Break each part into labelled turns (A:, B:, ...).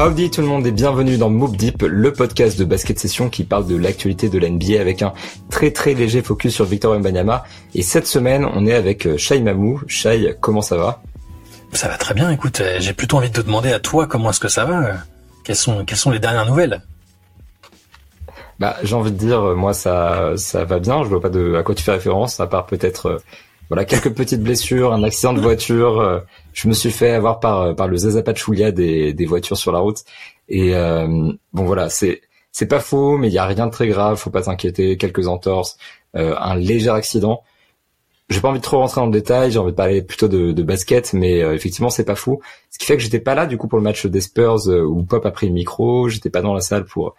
A: Howdy tout le monde et bienvenue dans Moop Deep, le podcast de basket session qui parle de l'actualité de la NBA avec un très très léger focus sur Victor Wembanyama. Et cette semaine, on est avec euh, Shai Mamou. Shai, comment ça va?
B: Ça va très bien, écoute, euh, j'ai plutôt envie de te demander à toi comment est-ce que ça va quelles sont, quelles sont les dernières nouvelles?
A: Bah, j'ai envie de dire, moi ça ça va bien. Je vois pas de à quoi tu fais référence, à part peut-être euh, voilà quelques petites blessures, un accident de voiture. Euh, je me suis fait avoir par par le Zazapachoulia des des voitures sur la route. Et euh, bon voilà, c'est c'est pas faux, mais il y a rien de très grave. Faut pas s'inquiéter. Quelques entorses, un léger accident. J'ai pas envie de trop rentrer dans le détail. J'ai envie de parler plutôt de, de basket, mais effectivement c'est pas fou. Ce qui fait que j'étais pas là du coup pour le match des Spurs où Pop a pris le micro. J'étais pas dans la salle pour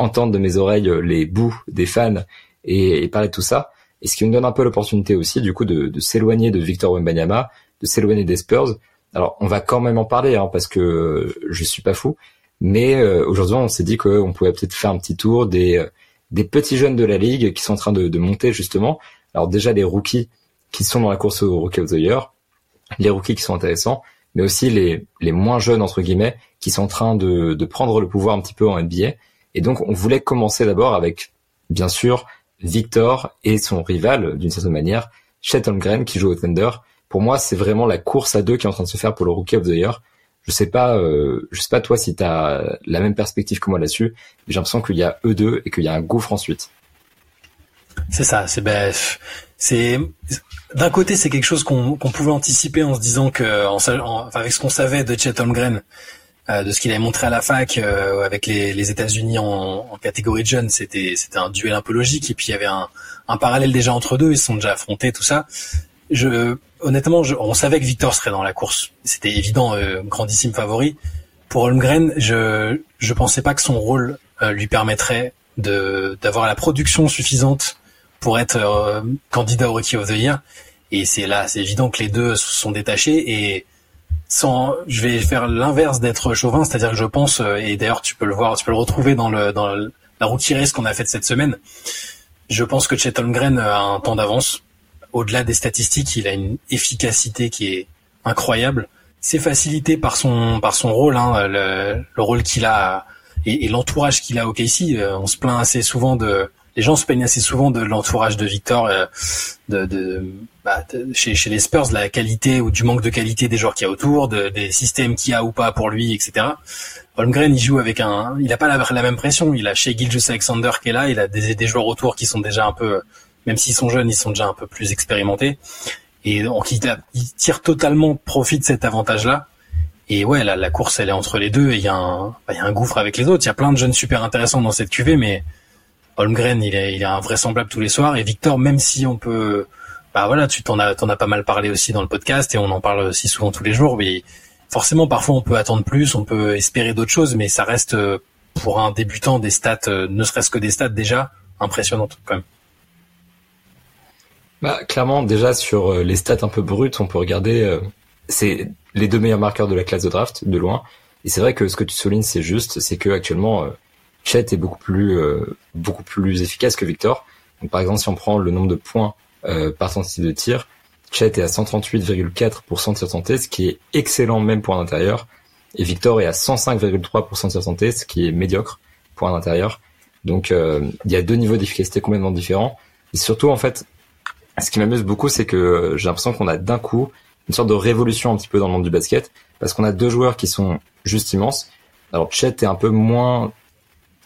A: entendre de mes oreilles euh, les bouts des fans et, parler de tout ça. Et ce qui me donne un peu l'opportunité aussi, du coup, de, s'éloigner de Victor Wembanyama, de s'éloigner des Spurs. Alors, on va quand même en parler, hein, parce que je suis pas fou. Mais euh, aujourd'hui, on s'est dit qu'on pouvait peut-être faire un petit tour des, euh, des petits jeunes de la ligue qui sont en train de, monter justement. Alors déjà les rookies qui sont dans la course au Rookie of the les rookies qui sont intéressants, mais aussi les, les moins jeunes entre guillemets qui sont en train de, de prendre le pouvoir un petit peu en NBA et donc, on voulait commencer d'abord avec, bien sûr, Victor et son rival, d'une certaine manière, Chet Holmgren, qui joue au Thunder. Pour moi, c'est vraiment la course à deux qui est en train de se faire pour le Rookie of the Year. Je sais pas, euh, je sais pas toi si tu as la même perspective que moi là-dessus, mais j'ai l'impression qu'il y a eux deux et qu'il y a un gouffre ensuite.
B: C'est ça, c'est ben, c'est d'un côté c'est quelque chose qu'on pouvait anticiper en se disant que, en, avec ce qu'on savait de Chet Holmgren, de ce qu'il avait montré à la fac euh, avec les, les États-Unis en, en, catégorie de jeunes, c'était c'était un duel un peu logique et puis il y avait un, un parallèle déjà entre deux, ils se sont déjà affrontés tout ça. Je honnêtement, je, on savait que Victor serait dans la course, c'était évident, euh, grandissime favori. Pour Holmgren, je je pensais pas que son rôle euh, lui permettrait de d'avoir la production suffisante pour être candidat au Rookie of the Year. Et c'est là, c'est évident que les deux se sont détachés et sans, je vais faire l'inverse d'être chauvin, c'est-à-dire que je pense, euh, et d'ailleurs tu peux le voir, tu peux le retrouver dans le dans la route race qu'on a faite cette semaine. Je pense que Chet Holmgren a un temps d'avance. Au-delà des statistiques, il a une efficacité qui est incroyable. C'est facilité par son par son rôle, hein, le, le, rôle qu'il a et, et l'entourage qu'il a au KC. Euh, on se plaint assez souvent de les gens se plaignent assez souvent de l'entourage de Victor, euh, de, de, bah, chez, chez, les Spurs, la qualité ou du manque de qualité des joueurs qu'il y a autour, de, des systèmes qu'il y a ou pas pour lui, etc. Holmgren, il joue avec un, il a pas la, même pression. Il a chez Gilgis Alexander qui est là, il a des, des joueurs autour qui sont déjà un peu, même s'ils sont jeunes, ils sont déjà un peu plus expérimentés. Et donc il, tire totalement profit de cet avantage-là. Et ouais, la, la course, elle est entre les deux. Et il y a un, y a un gouffre avec les autres. Il y a plein de jeunes super intéressants dans cette cuvée, mais Holmgren, il est, il est invraisemblable tous les soirs. Et Victor, même si on peut, bah voilà, tu t'en as, t'en as pas mal parlé aussi dans le podcast et on en parle aussi souvent tous les jours. Mais forcément, parfois, on peut attendre plus, on peut espérer d'autres choses, mais ça reste euh, pour un débutant des stats, euh, ne serait-ce que des stats déjà impressionnantes quand même.
A: Bah, clairement, déjà sur euh, les stats un peu brutes, on peut regarder, c'est les deux meilleurs marqueurs de la classe de draft de loin. Et c'est vrai que ce que tu soulignes, c'est juste, c'est que actuellement Chet est beaucoup plus beaucoup plus efficace que Victor. Donc par exemple, si on prend le nombre de points par tentative de tir, Chet est à 138,4% de tir tenté, ce qui est excellent même pour un intérieur. Et Victor est à 105,3% de tir tenté, ce qui est médiocre pour un intérieur. Donc euh, il y a deux niveaux d'efficacité complètement différents. Et surtout en fait, ce qui m'amuse beaucoup, c'est que j'ai l'impression qu'on a d'un coup une sorte de révolution un petit peu dans le monde du basket, parce qu'on a deux joueurs qui sont juste immenses. Alors Chet est un peu moins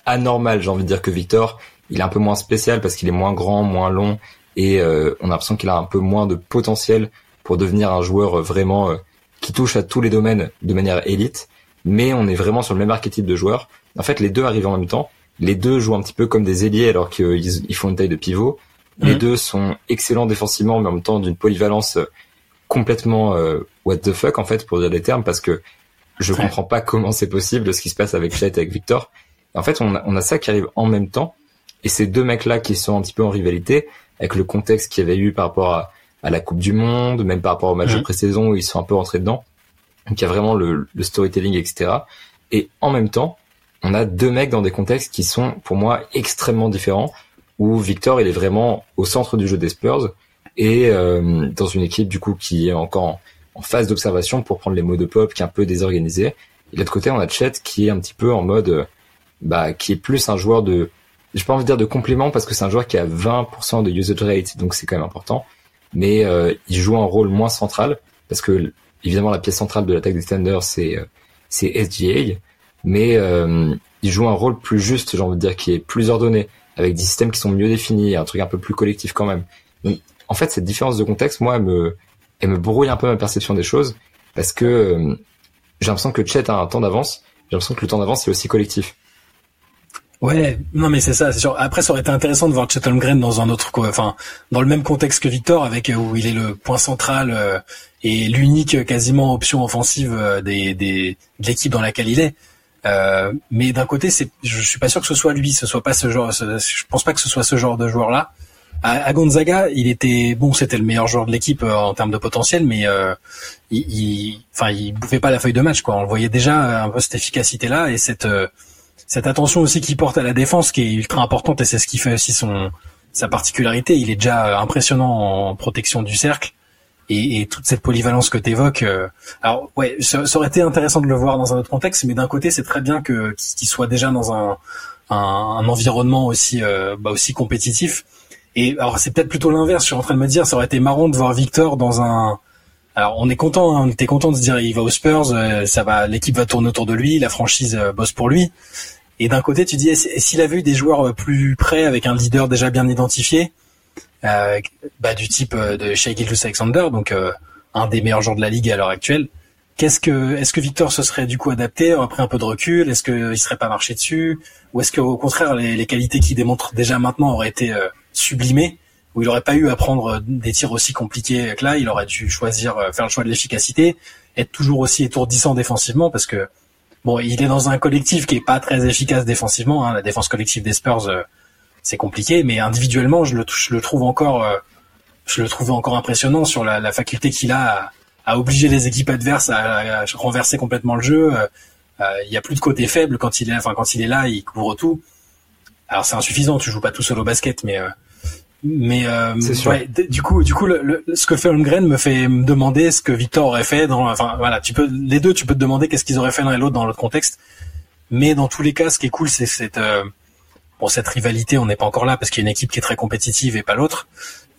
A: anormal, j'ai envie de dire que Victor, il est un peu moins spécial parce qu'il est moins grand, moins long et euh, on a l'impression qu'il a un peu moins de potentiel pour devenir un joueur vraiment euh, qui touche à tous les domaines de manière élite. Mais on est vraiment sur le même archétype de joueur. En fait, les deux arrivent en même temps. Les deux jouent un petit peu comme des ailiers alors qu'ils font une taille de pivot. Les mhm. deux sont excellents défensivement, mais en même temps d'une polyvalence euh, complètement what the fuck en fait pour dire les termes parce que je comprends pas comment c'est possible ce qui se passe avec Chet et avec Victor en fait, on a, on a ça qui arrive en même temps. Et ces deux mecs-là qui sont un petit peu en rivalité, avec le contexte qu'il y avait eu par rapport à, à, la Coupe du Monde, même par rapport au match de mhm. pré-saison où ils sont un peu rentrés dedans. Donc il y a vraiment le, le, storytelling, etc. Et en même temps, on a deux mecs dans des contextes qui sont pour moi extrêmement différents, où Victor il est vraiment au centre du jeu des Spurs et euh, dans une équipe du coup qui est encore en, en phase d'observation pour prendre les mots de Pop, qui est un peu désorganisée. Et de l'autre côté, on a Chet qui est un petit peu en mode, bah, qui est plus un joueur de, j'ai pas envie de dire de complément parce que c'est un joueur qui a 20% de usage rate, donc c'est quand même important. Mais euh, il joue un rôle moins central parce que évidemment la pièce centrale de l'attaque des Thunder c'est euh, c'est SGA, mais euh, il joue un rôle plus juste, j'ai envie de dire, qui est plus ordonné, avec des systèmes qui sont mieux définis, un truc un peu plus collectif quand même. Donc, en fait, cette différence de contexte, moi, elle me, elle me brouille un peu ma perception des choses parce que j'ai l'impression que Chet a un temps d'avance. J'ai l'impression que le temps d'avance c'est aussi collectif.
B: Ouais, non mais c'est ça, c'est sûr. Après, ça aurait été intéressant de voir Chet Holmgren dans un autre, enfin, dans le même contexte que Victor, avec euh, où il est le point central euh, et l'unique euh, quasiment option offensive des, des de l'équipe dans laquelle il est. Euh, mais d'un côté, c'est, je suis pas sûr que ce soit lui, ce soit pas ce genre. je pense pas que ce soit ce genre de joueur-là. À, Gonzaga, il était bon, c'était le meilleur joueur de l'équipe en termes de potentiel, mais euh, il, il, enfin, il bouffait pas la feuille de match, quoi. On voyait déjà un peu cette efficacité-là et cette cette attention aussi qu'il porte à la défense qui est ultra importante et c'est ce qui fait aussi son sa particularité. Il est déjà impressionnant en protection du cercle et, et toute cette polyvalence que tu évoques. Euh, alors ouais, ça, aurait été intéressant de le voir dans un autre contexte, mais d'un côté c'est très bien que qu'il soit déjà dans un un, un environnement aussi euh, bah aussi compétitif. Et alors c'est peut-être plutôt l'inverse. Je suis en train de me dire, ça aurait été marrant de voir Victor dans un alors on est content, hein, on était content de se dire il va aux Spurs, euh, ça va, l'équipe va tourner autour de lui, la franchise bosse pour lui. Et d'un côté, tu dis, s'il avait eu des joueurs euh, plus près avec un leader déjà bien identifié, euh, bah, du type euh, de Shea Gilgeous Alexander, donc euh, un des meilleurs joueurs de la ligue à l'heure actuelle, qu'est-ce que, est-ce que Victor se serait du coup adapté, après un peu de recul, est-ce qu'il serait pas marché dessus, ou est-ce qu'au contraire les, les qualités qu'il démontre déjà maintenant auraient été sublimées, où il aurait pas eu à prendre des tirs aussi compliqués que là, il aurait dû choisir, faire le choix de l'efficacité, être toujours aussi étourdissant défensivement, parce que Bon, il est dans un collectif qui est pas très efficace défensivement. Hein. La défense collective des Spurs, euh, c'est compliqué, mais individuellement, je le, trouve encore, euh, je le trouve encore impressionnant sur la, faculté qu'il a à, à, obliger les équipes adverses à, renverser complètement le jeu. Euh, il y a plus de côté faible quand il est, enfin quand il est là, il couvre tout. Alors c'est insuffisant, tu joues pas tout seul au basket, mais mais euh, ouais, du coup, du coup, le, ce que fait Holmgren me fait me demander ce que Victor aurait fait. Dans, enfin, voilà, tu peux les deux, tu peux te demander qu'est-ce qu'ils auraient fait l'un et l'autre dans l'autre contexte. Mais dans tous les cas, ce qui est cool, c'est cette euh, bon cette rivalité. On n'est pas encore là parce qu'il y a une équipe qui est très compétitive et pas l'autre.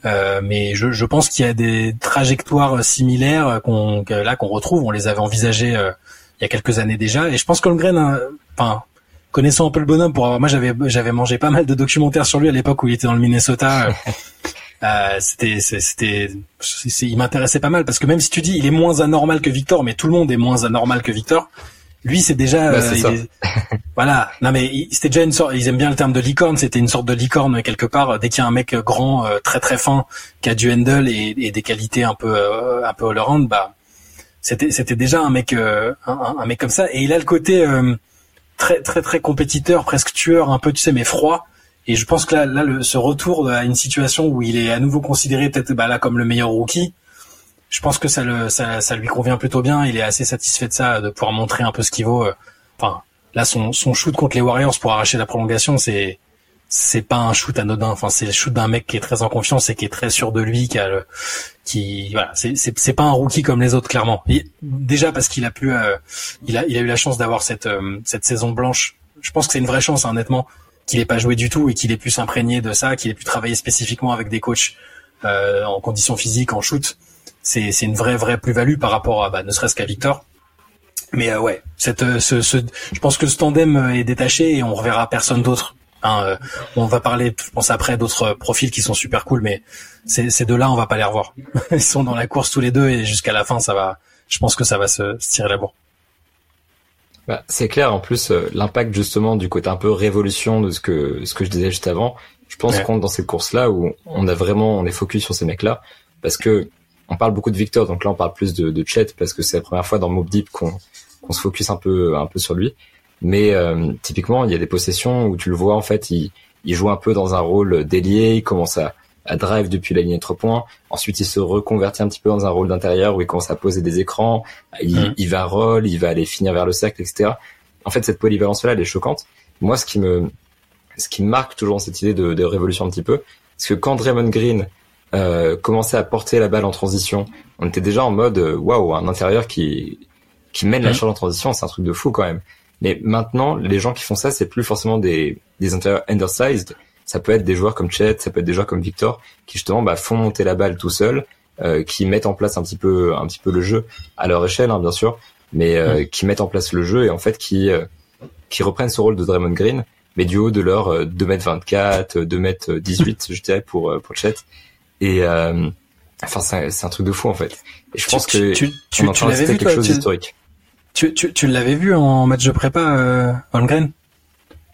B: Euh, mais je, je pense qu'il y a des trajectoires similaires qu'on là qu'on retrouve. On les avait envisagées euh, il y a quelques années déjà. Et je pense qu'Holmgren, enfin connaissant un peu le bonhomme, pour avoir, moi j'avais j'avais mangé pas mal de documentaires sur lui à l'époque où il était dans le Minnesota. euh, c'était c'était il m'intéressait pas mal parce que même si tu dis il est moins anormal que Victor, mais tout le monde est moins anormal que Victor. Lui, c'est déjà,
A: bah, euh,
B: voilà. Non, mais c'était déjà une sorte. Ils aiment bien le terme de licorne. C'était une sorte de licorne quelque part. Dès qu'il y a un mec grand, euh, très très fin, qui a du handle et, et des qualités un peu euh, un peu all around, bah c'était c'était déjà un mec un, un, mec comme ça. Et il a le côté très très très compétiteur, presque tueur, un peu tu sais mais froid. Et je pense que là, là le, ce retour à une situation où il est à nouveau considéré peut-être bah, là comme le meilleur rookie, je pense que ça, le, ça, ça lui convient plutôt bien. Il est assez satisfait de ça, de pouvoir montrer un peu ce qu'il vaut. Euh. Enfin, là son, son shoot contre les Warriors pour arracher la prolongation, c'est c'est pas un shoot anodin. Enfin, c'est le shoot d'un mec qui est très en confiance et qui est très sûr de lui, qui a le, qui voilà, c'est pas un rookie comme les autres clairement. déjà parce qu'il a pu, euh, il a il a eu la chance d'avoir cette euh, cette saison blanche. Je pense que c'est une vraie chance, hein, honnêtement, qu'il ait pas joué du tout et qu'il ait pu s'imprégner de ça, qu'il ait pu travailler spécifiquement avec des coachs euh, en conditions physiques, en shoot. C'est c'est une vraie vraie plus-value par rapport à bah, ne serait-ce qu'à Victor. Mais ouais, cette ce, ce, je pense que ce tandem est détaché et on reverra personne d'autre Hein, euh, on va parler, je pense après d'autres profils qui sont super cool, mais ces, deux-là, on va pas les revoir. Ils sont dans la course tous les deux et jusqu'à la fin, ça va. Je pense que ça va se, tirer la bourre.
A: Bah, c'est clair. En plus, euh, l'impact justement du côté un peu révolution de ce que ce que je disais juste avant. Je pense qu'on dans cette course-là où on a vraiment on est focus sur ces mecs-là parce que on parle beaucoup de Victor, donc là on parle plus de, de Chet parce que c'est la première fois dans Mob Deep qu'on qu'on se focus un peu un peu sur lui. Mais euh, typiquement, il y a des possessions où tu le vois en fait, il, il joue un peu dans un rôle délié, il commence à, à drive depuis la ligne de trois points. Ensuite, il se reconvertit un petit peu dans un rôle d'intérieur où il commence à poser des écrans. Il, mmh. il va roll, il va aller finir vers le cercle, etc. En fait, cette polyvalence-là, elle est choquante. Moi, ce qui me, ce qui marque toujours cette idée de, de révolution un petit peu, c'est que quand Draymond Green euh, commençait à porter la balle en transition, on était déjà en mode waouh, un intérieur qui qui mène la charge en transition, c'est un truc de fou quand même. Mais maintenant, les gens qui font ça, c'est plus forcément des, des intérieurs undersized. Ça peut être des joueurs comme Chet, ça peut être des joueurs comme Victor, qui justement bah, font monter la balle tout seul, euh, qui mettent en place un petit peu, un petit peu le jeu à leur échelle, hein, bien sûr, mais euh, qui mettent en place le jeu et en fait qui, euh, qui reprennent ce rôle de Draymond Green, mais du haut de leur 2m24, 2m18, je dirais pour pour Chet. Et enfin, c'est un, truc de fou en fait. Et je pense que
B: tu, tu, tu l'avais vu quelque chose d'historique. Tu, tu, tu l'avais vu en match de prépa, euh, Holmgren?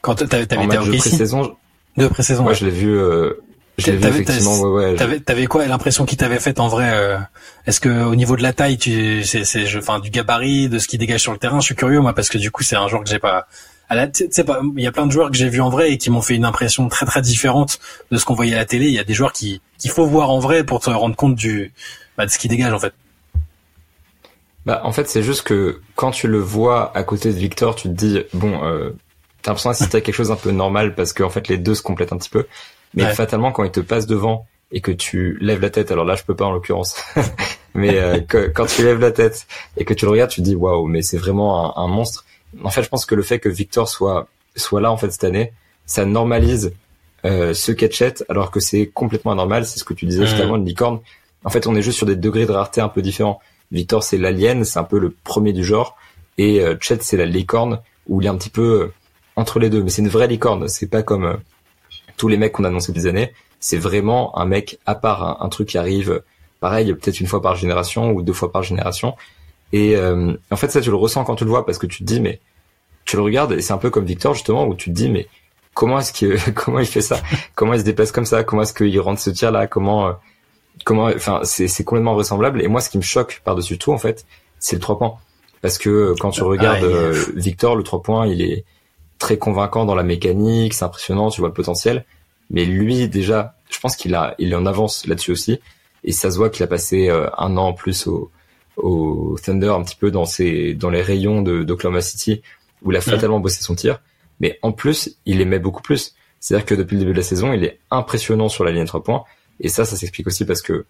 B: Quand t'avais, été
A: de pré-saison.
B: De pré-saison.
A: Ouais, je l'ai vu. Euh, je l'ai vu effectivement. Ouais, ouais.
B: T'avais, t'avais quoi l'impression qu'il t'avait fait en vrai euh, Est-ce que au niveau de la taille, tu, c'est, c'est, enfin, du gabarit, de ce qui dégage sur le terrain, je suis curieux moi parce que du coup, c'est un joueur que j'ai pas. Tu sais pas, il y a plein de joueurs que j'ai vus en vrai et qui m'ont fait une impression très très différente de ce qu'on voyait à la télé. Il y a des joueurs qui qu'il faut voir en vrai pour te rendre compte du bah, de ce qui dégage en fait.
A: Bah, en fait, c'est juste que quand tu le vois à côté de Victor, tu te dis, bon, euh, t'as l'impression d'assister à quelque chose un peu normal parce qu'en fait, les deux se complètent un petit peu. Mais fatalement, quand il te passe devant et que tu lèves la tête, alors là, je peux pas en l'occurrence, mais euh, que, quand tu lèves la tête et que tu le regardes, tu te dis, waouh, mais c'est vraiment un, monstre. En fait, je pense que le fait que Victor soit soit là en fait cette année, ça normalise euh, ce catchet alors que c'est complètement anormal. C'est ce que tu disais justement, une licorne. En fait, on est juste sur des degrés de rareté un peu différents. Victor, c'est l'alien, c'est un peu le premier du genre. Et euh, Chet, c'est la licorne, où il est un petit peu euh, entre les deux. Mais c'est une vraie licorne. C'est pas comme euh, tous les mecs qu'on a annoncé des années. C'est vraiment un mec à part, un, truc qui arrive, pareil, peut-être une fois par génération ou deux fois par génération. Et en fait, ça, tu le ressens quand tu le vois, parce que tu te dis, mais tu le regardes, et c'est un peu comme Victor, justement, où tu te dis, mais comment est-ce que comment il fait ça? Comment il se déplace comme ça? Comment est-ce qu'il rentre ce tir là Comment comment, enfin, c'est complètement vraisemblable. Et moi, ce qui me choque par-dessus tout, en fait, c'est le trois points. Parce que quand tu regardes euh, Victor, le trois points, il est très convaincant dans la mécanique, c'est impressionnant, tu vois le potentiel. Mais lui, déjà, je pense qu'il a, il est en avance là-dessus aussi. Et ça se voit qu'il a passé euh, un an en plus au, au Thunder, un petit peu dans ses, dans les rayons de d'Oklahoma City, où il a mm. fatalement bossé son tir. Mais en plus, il aimait beaucoup plus. C'est-à-dire que depuis le début de la saison, il est impressionnant sur la ligne 3 points. Et ça, ça s'explique aussi parce que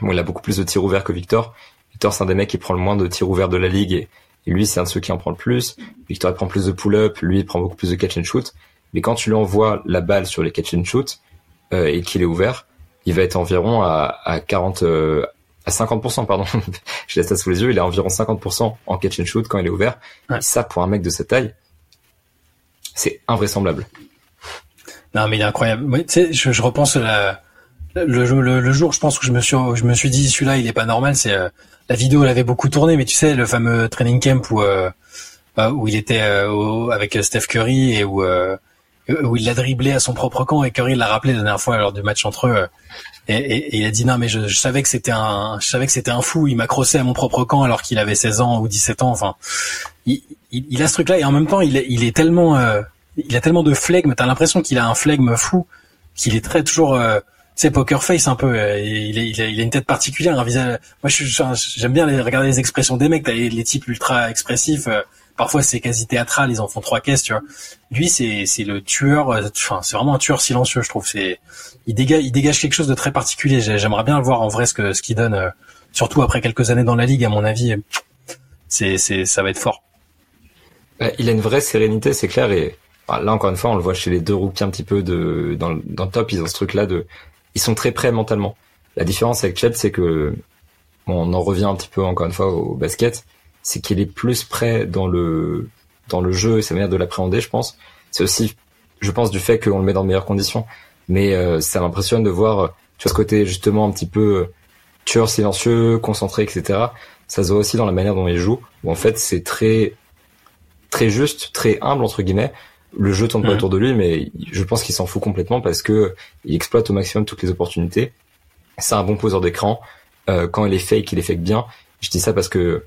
A: bon, il a beaucoup plus de tirs ouverts que Victor. Victor, c'est un des mecs qui prend le moins de tirs ouverts de la ligue et, lui, c'est un de ceux qui en prend le plus. Victor, il prend plus de pull-up, lui, il prend beaucoup plus de catch and shoot. Mais quand tu lui envoies la balle sur les catch and shoot euh, et qu'il est ouvert, il va être environ à, à 40, euh, à 50%, pardon. Je laisse ça sous les yeux. Il est à environ 50% en catch and shoot quand il est ouvert. Et ça, pour un mec de cette taille, c'est invraisemblable.
B: Non, mais il est incroyable. tu sais, je, je repense à la, le, le, jour, je pense que je me suis, je me suis dit celui-là, il est pas normal. C'est euh, la vidéo, elle avait beaucoup tourné, mais tu sais, le fameux training camp où euh, euh, où il était avec Steph Curry et où où il l'a dribblé à son propre camp et Curry l'a rappelé la dernière fois lors du match entre eux. Et, et, il a dit non mais je, je savais que c'était un je savais que c'était un fou il m'a crossé à mon propre camp alors qu'il avait 16 ans ou 17 ans enfin il, il, a ce truc là et en même temps il il est tellement il a tellement de flegme t'as l'impression qu'il a un flegme fou qu'il est très toujours c'est poker face un peu. Euh, il, il, a, il, a, une tête particulière, un visage. Moi, j'aime bien regarder les expressions des mecs. Les, les types ultra expressifs. Euh, parfois, c'est quasi théâtral. Ils en font trois caisses, tu vois. Lui, c'est c'est le tueur. Euh, enfin, c'est vraiment un tueur silencieux, je trouve. C'est il dégage il dégage quelque chose de très particulier. J'aimerais bien le voir en vrai ce que ce qu'il donne, surtout après quelques années dans la ligue. À mon avis, c'est c'est ça va être fort.
A: Il a une vraie sérénité, c'est clair. Et là, encore une fois, on le voit chez les deux rookies un petit peu de dans, dans le top. Ils ont ce truc-là de ils sont très prêts mentalement. La différence avec Chet, c'est que on en revient un petit peu encore une fois au basket, c'est qu'il est plus prêt dans le dans le jeu et sa manière de l'appréhender, je pense. C'est aussi, je pense, du fait qu'on le met dans de meilleures conditions. Mais euh, ça m'impressionne de voir, tu vois, ce côté justement un petit peu tueur silencieux, concentré, etc. Ça se voit aussi dans la manière dont il joue, où en fait c'est très très juste, très humble entre guillemets, le jeu tourne pas autour de lui, mais je pense qu'il s'en fout complètement parce que il exploite au maximum toutes les opportunités. C'est un bon poseur d'écran. Euh, quand il est fake, il est fake bien. Je dis ça parce que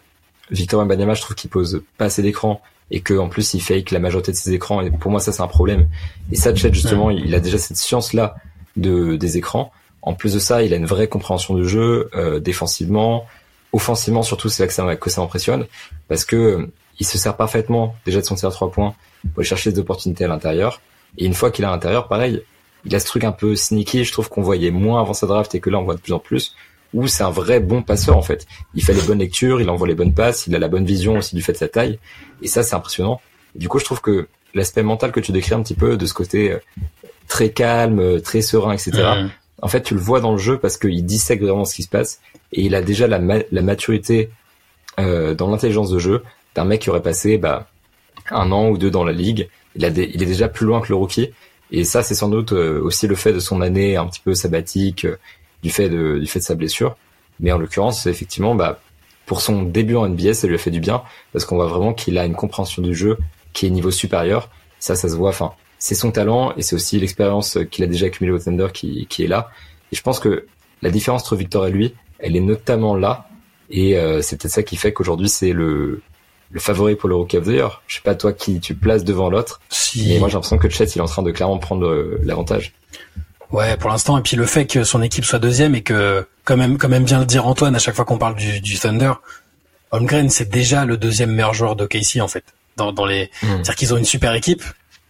A: Victor Mbanyama, je trouve qu'il pose pas assez d'écran et que en plus il fake la majorité de ses écrans. Et pour moi, ça c'est un problème. Et Satchet justement, il a déjà cette science là de des écrans. En plus de ça, il a une vraie compréhension du jeu euh, défensivement, offensivement surtout. C'est là que ça, que ça m'impressionne parce que il se sert parfaitement déjà de son tir à trois points pour aller chercher des opportunités à l'intérieur. Et une fois qu'il est à l'intérieur, pareil, il a ce truc un peu sneaky, je trouve qu'on voyait moins avant sa draft et que là on voit de plus en plus, où c'est un vrai bon passeur en fait. Il fait les bonnes lectures, il envoie les bonnes passes, il a la bonne vision aussi du fait de sa taille, et ça c'est impressionnant. du coup, je trouve que l'aspect mental que tu décris un petit peu de ce côté euh, très calme, euh, très serein, etc. Mmh. En fait, tu le vois dans le jeu parce qu'il dissèque vraiment ce qui se passe et il a déjà la, la maturité euh, dans l'intelligence de jeu d'un mec qui aurait passé bah, un an ou deux dans la ligue. Il, a il est déjà plus loin que le rookie et ça, c'est sans doute aussi le fait de son année un petit peu sabbatique, du fait de, du fait de sa blessure. Mais en l'occurrence, effectivement, bah, pour son début en NBA, ça lui a fait du bien parce qu'on voit vraiment qu'il a une compréhension du jeu qui est niveau supérieur. Ça, ça se voit. Enfin, c'est son talent et c'est aussi l'expérience qu'il a déjà accumulée au Thunder qui, qui est là. Et je pense que la différence entre Victor et lui, elle est notamment là. Et euh, c'est peut-être ça qui fait qu'aujourd'hui c'est le le favori pour le Rookie of the Year. Je sais pas toi qui tu places devant l'autre, si. mais moi j'ai l'impression que Chet il est en train de clairement prendre euh, l'avantage.
B: Ouais, pour l'instant. Et puis le fait que son équipe soit deuxième et que, quand même, quand même bien le dire Antoine, à chaque fois qu'on parle du, du Thunder, Holmgren c'est déjà le deuxième meilleur joueur de KC en fait. Dans, dans les, hmm. c'est-à-dire qu'ils ont une super équipe,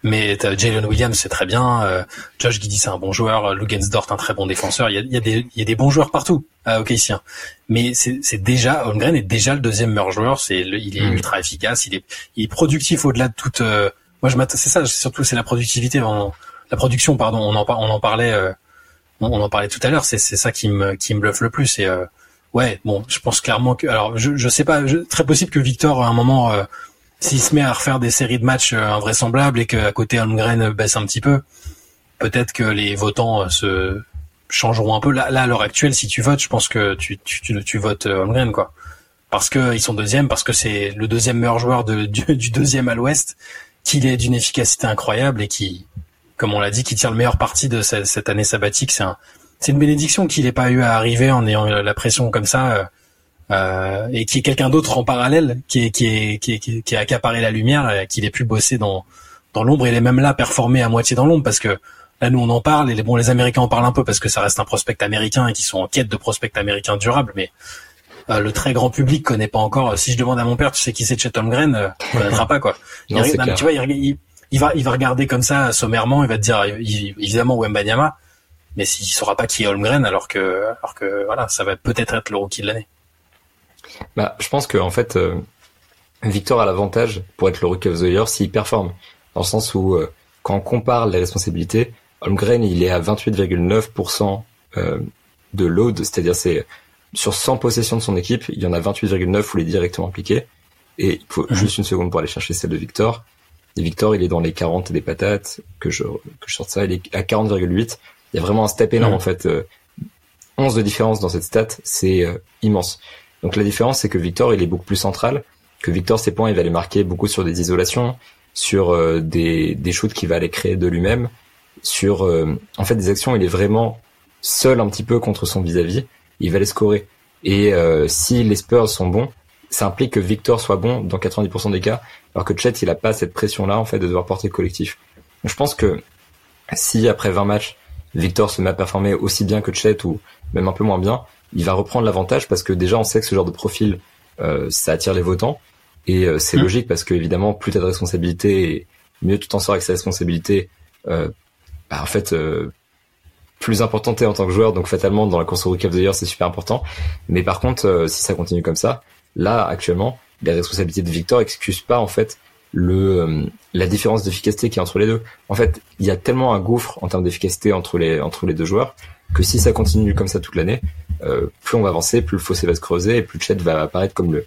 B: mais Jalen Williams c'est très bien, euh, Josh Giddy c'est un bon joueur, Lugensdort un très bon défenseur. Il y a, il y a, des, il y a des bons joueurs partout à OKC. Hein. Mais c'est, déjà Holmgren est déjà le deuxième meilleur joueur. C'est, il est hmm. ultra efficace, il est, il est productif au-delà de toute. Euh, moi je c'est ça, surtout c'est la productivité vraiment la production, pardon, on en, on en parlait, euh, on, en parlait tout à l'heure. C'est, ça qui me, qui me bluffe le plus. Et euh, ouais, bon, je pense clairement que, alors, je, je sais pas, très possible que Victor à un moment, euh, s'il se met à refaire des séries de matchs invraisemblables et qu'à côté Holmgren baisse un petit peu, peut-être que les votants se changeront un peu. Là, à l'heure actuelle, si tu votes, je pense que tu, tu, votes Holmgren, quoi. Parce que ils sont deuxième, parce que c'est le deuxième meilleur joueur du, deuxième à l'ouest, qu'il est d'une efficacité incroyable et qui, comme on l'a dit, qui tire le meilleur parti de cette, année sabbatique. C'est une bénédiction qu'il n'ait pas eu à arriver en ayant la pression comme ça. Euh, euh et qui est quelqu'un d'autre en parallèle, qui est qui est qui est, qui, a accaparé la lumière, et qu'il ait pu bosser dans dans l'ombre. Il est même là performé à moitié dans l'ombre parce que là nous on en parle et les bon les Américains en parlent un peu parce que ça reste un prospect américain et qui sont en quête de prospect américain durable, mais euh, le très grand public connaît pas encore. Si je demande à mon père, tu sais qui c'est Chet Holmgren, euh, on connaîtra pas quoi. non, tu vois, il, il va, il va regarder comme ça sommairement, il va te dire évidemment Wembanyama, mais s'il saura pas qui est Holmgren, alors que, alors que voilà, ça va peut-être être le rookie de l'année.
A: Bah, je pense que en fait, euh, Victor a l'avantage pour être le rookie of the year s'il performe, dans le sens où euh, quand on compare les responsabilités, Holmgren il est à 28,9% euh, de load, c'est-à-dire c'est sur 100 possessions de son équipe, il y en a 28,9 où il est directement impliqué. Et il faut juste une seconde pour aller chercher celle de Victor. Et Victor, il est dans les 40 des patates, que je, que je sorte ça, il est à 40,8. Il y a vraiment un step énorme, en fait. 11 euh, de différence dans cette stat, c'est immense. Donc la différence, c'est que Victor, il est beaucoup plus central, que Victor, ses points, il va les marquer beaucoup sur des isolations, sur euh, des, des shoots qu'il va aller créer de lui-même, sur, en fait, des actions, il est vraiment seul un petit peu contre son vis-à-vis, il va les scorer. Et si les Spurs sont bons, ça implique que Victor soit bon dans 90% des cas, alors que Chet, il a pas cette pression-là, en fait, de devoir porter le collectif. je pense que si après 20 matchs, Victor se met à performer aussi bien que Chet ou même un peu moins bien, il va reprendre l'avantage parce que déjà on sait que ce genre de profil, euh, ça attire les votants. Et euh, c'est mmh. logique parce que évidemment, plus t'as de responsabilités, et mieux tu t'en sors avec sa responsabilité, euh, bah, en fait, euh, plus important t'es en tant que joueur, donc fatalement dans la course au Rookie of the Year, c'est super important. Mais par contre, euh, si ça continue comme ça, Là, actuellement, les responsabilités de Victor excusent pas en fait le euh, la différence d'efficacité qui est entre les deux. En fait, il y a tellement un gouffre en termes d'efficacité entre les entre les deux joueurs que si ça continue comme ça toute l'année, euh, plus on va avancer, plus le fossé va se creuser et plus Chet va apparaître comme le,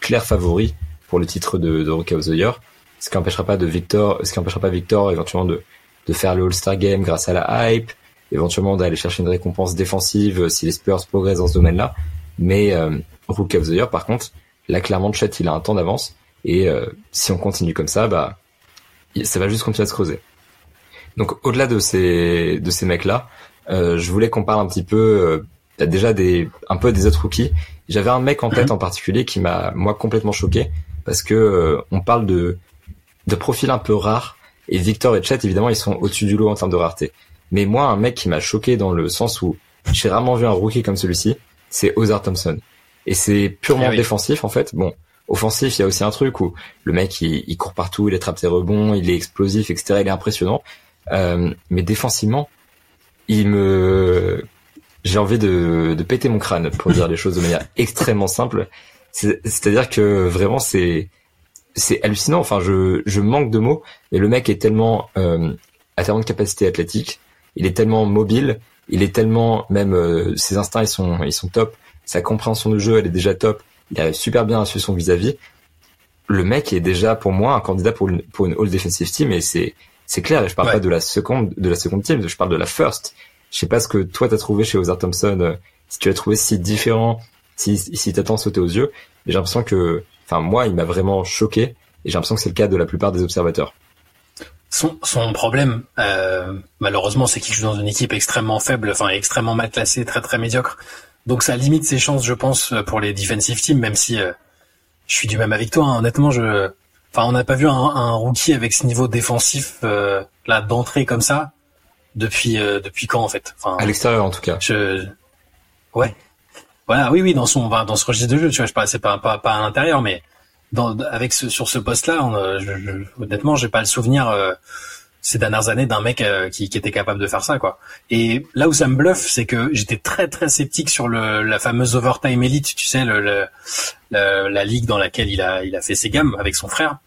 A: clair favori pour le titre de, de Rookie of the Year. Ce qui empêchera pas de Victor, ce qui empêchera pas Victor éventuellement de de faire le All-Star Game grâce à la hype, éventuellement d'aller chercher une récompense défensive si les Spurs progressent dans ce domaine-là. Mais euh, Rookie of the Year, par contre, là clairement Chet il a un temps d'avance et euh, si on continue comme ça, bah ça va juste continuer à se creuser. Donc au-delà de ces de ces mecs là, euh, je voulais qu'on parle un petit peu euh, déjà des un peu des autres rookies. J'avais un mec en tête en particulier qui m'a moi complètement choqué parce que euh, on parle de de profils un peu rares et Victor et Chet évidemment ils sont au-dessus du lot en termes de rareté. Mais moi un mec qui m'a choqué dans le sens où j'ai rarement vu un rookie comme celui-ci, c'est Ozar Thompson. Et c'est purement eh défensif en fait. Bon, offensif, il y a aussi un truc où le mec il, court partout, il attrape ses rebonds, il est explosif, etc. Il est impressionnant. Euh, mais défensivement, il me, j'ai envie de, de péter mon crâne pour dire les choses de manière extrêmement simple. C'est-à-dire que vraiment c'est c'est hallucinant. Enfin, je, je manque de mots. Et le mec est tellement euh, a tellement de capacité athlétique. Il est tellement mobile. Il est tellement même euh, ses instincts ils sont ils sont top. Sa compréhension de jeu elle est déjà top. Il arrive super bien suivre son vis-à-vis. Le mec est déjà pour moi un candidat pour une pour une All Defensive Team et c'est c'est clair. Et je parle pas de la seconde de la seconde team. Je parle de la first. Je sais pas ce que toi t'as trouvé chez Ozar Thompson. Euh, si tu as trouvé si différent, si si t'attends sauter aux yeux. J'ai l'impression que enfin moi, il m'a vraiment choqué et j'ai l'impression que c'est le cas de la plupart des observateurs.
B: Son, son problème, euh, malheureusement, c'est qu'il joue dans une équipe extrêmement faible, enfin extrêmement mal classée, très très médiocre. Donc ça limite ses chances, je pense, pour les defensive teams, même si euh, je suis du même avec toi. Hein. Honnêtement, je, enfin, on n'a pas vu un, un, rookie avec ce niveau défensif euh, là d'entrée comme ça depuis euh, depuis quand en fait?
A: Enfin, à l'extérieur en tout cas.
B: Je, ouais. Voilà, oui, oui, dans son, dans ce registre de jeu, tu vois, je parle, c'est pas, pas, pas à l'intérieur, mais dans, avec ce, sur ce poste-là, on, je, je, honnêtement, j'ai pas le souvenir euh, ces dernières années d'un mec euh, qui, qui, était capable de faire ça, quoi. Et là où ça me bluffe, c'est que j'étais très très sceptique sur le, la fameuse overtime elite, tu sais, le, le, la ligue dans laquelle il a, il a fait ses gammes avec son frère.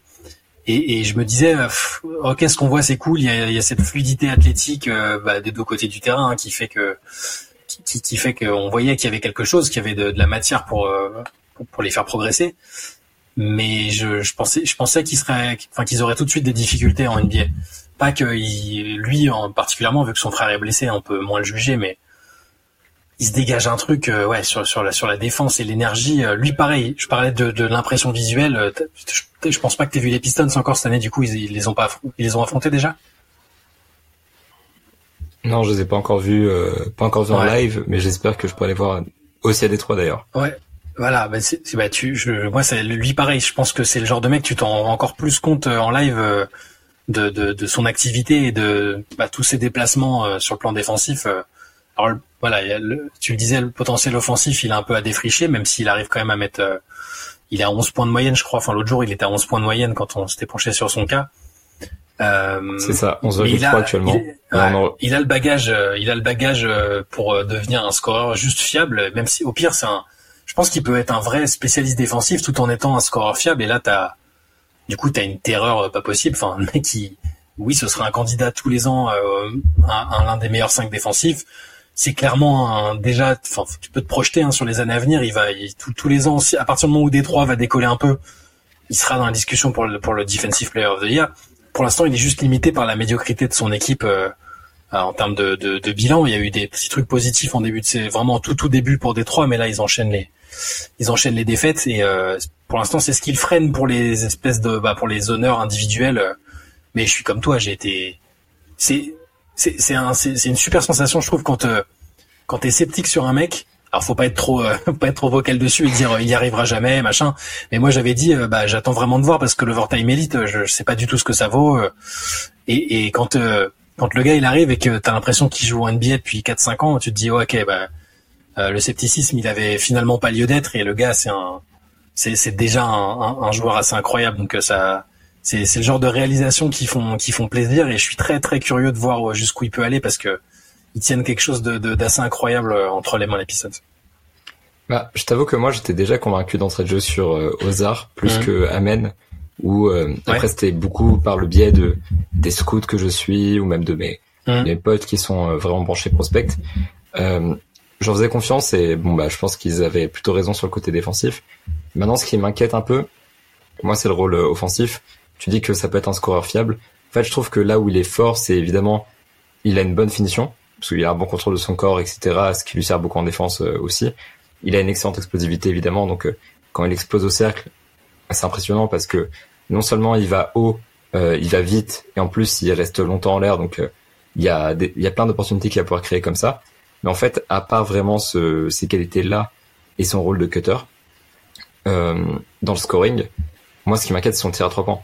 B: Et, et je me disais, ok, ce qu'on voit, c'est cool. Il y a, il y a cette fluidité athlétique euh, bah, des deux côtés du terrain hein, qui fait que qui, qui fait qu'on voyait qu'il y avait quelque chose, qu'il y avait de, de la matière pour, euh, pour, pour les faire progresser. Mais je, je pensais, je pensais qu'ils seraient, enfin qu'ils auraient tout de suite des difficultés en NBA. Pas que il, lui en particulièrement, vu que son frère est blessé, on peut moins le juger, mais il se dégage un truc, euh, ouais, sur, sur la sur la défense et l'énergie. Euh, lui, pareil. Je parlais de, de l'impression visuelle. Je, je, pense pas que tu aies vu les Pistons encore cette année. Du coup, ils, ils les ont pas, ils les ont affrontés déjà?
A: Non, je les ai pas encore vus, euh, pas encore vus en live, mais j'espère que je pourrai les voir aussi à Détroit d'ailleurs.
B: Ouais. Voilà, bah c'est bah tu je moi c'est lui pareil, je pense que c'est le genre de mec tu t'en rends encore plus compte euh, en live euh, de, de, de son activité et de bah, tous ses déplacements sur le plan défensif. Alors voilà, tu le disais le potentiel offensif, il est un peu à défricher même s'il arrive quand même à mettre il est à 11 points de moyenne, je crois. Enfin l'autre jour, il était à 11 points de moyenne quand on s'était penché sur son cas.
A: Euh, c'est ça, 11,3 actuellement.
B: Il, a le bagage, euh, il a le bagage euh, pour devenir un scoreur juste fiable, même si au pire c'est un. Je pense qu'il peut être un vrai spécialiste défensif tout en étant un scoreur fiable. Et là, t'as, du coup, t'as une terreur pas possible. Enfin, un mec qui, oui, ce sera un candidat tous les ans, un, l'un des meilleurs cinq défensifs. C'est clairement déjà, enfin, tu peux te projeter hein, sur les années à venir. Il va, tous les ans, à partir du moment où Détroit va décoller un peu, il sera dans la discussion pour le, pour Defensive Player of the Year pour l'instant, il est juste limité par la médiocrité de son équipe euh, euh, en termes de, bilan. Il y a eu des petits trucs positifs en début de c'est vraiment tout tout début pour Détroit, mais là ils enchaînent les ils enchaînent les défaites et euh, pour l'instant c'est ce qu'ils freine pour les espèces de bah, pour les honneurs individuels. Mais je suis comme toi, j'ai été c'est c'est c'est un, une super sensation je trouve quand euh, quand t'es sceptique sur un mec alors faut pas être trop euh, pas être trop vocal dessus et dire il y arrivera jamais machin. Mais moi j'avais dit euh, bah j'attends vraiment de voir parce que l'overtime elite je, je sais pas du tout ce que ça vaut euh, et, et quand quand le gars il arrive et que t'as l'impression qu'il joue en NBA depuis 4 5 ans, tu te dis ok bah le scepticisme il avait finalement pas lieu d'être et le gars c'est un c'est c'est déjà un, un, joueur assez incroyable donc ça c'est le genre de réalisation qui font qui font plaisir et je suis très très curieux de voir jusqu'où il peut aller parce que ils tiennent quelque chose de, d'assez incroyable euh, entre les mains les Pistons.
A: Bah, je t'avoue que moi j'étais déjà convaincu d'entrée de jeu sur euh, Ozar plus mhm. que Amen où euh, après c'était beaucoup par le biais de des scouts que je suis ou même de mes mhm. mes potes qui sont vraiment branchés prospect. Euh, J'en faisais confiance et bon bah je pense qu'ils avaient plutôt raison sur le côté défensif. Maintenant ce qui m'inquiète un peu, moi c'est le rôle offensif. Tu dis que ça peut être un scoreur fiable. En fait je trouve que là où il est fort c'est évidemment il a une bonne finition parce qu'il a un bon contrôle de son corps, etc., ce qui lui sert beaucoup en défense euh, aussi. Il a une excellente explosivité, évidemment, donc euh, quand il explose au cercle, c'est impressionnant parce que non seulement il va haut, euh, il va vite, et en plus il reste longtemps en l'air, donc il y a il y a plein d'opportunités qu'il va pouvoir créer comme ça. Mais en fait, à part vraiment ce, ces qualités-là et son rôle de cutter euh, dans le scoring, moi ce qui m'inquiète c'est son tir à trois points.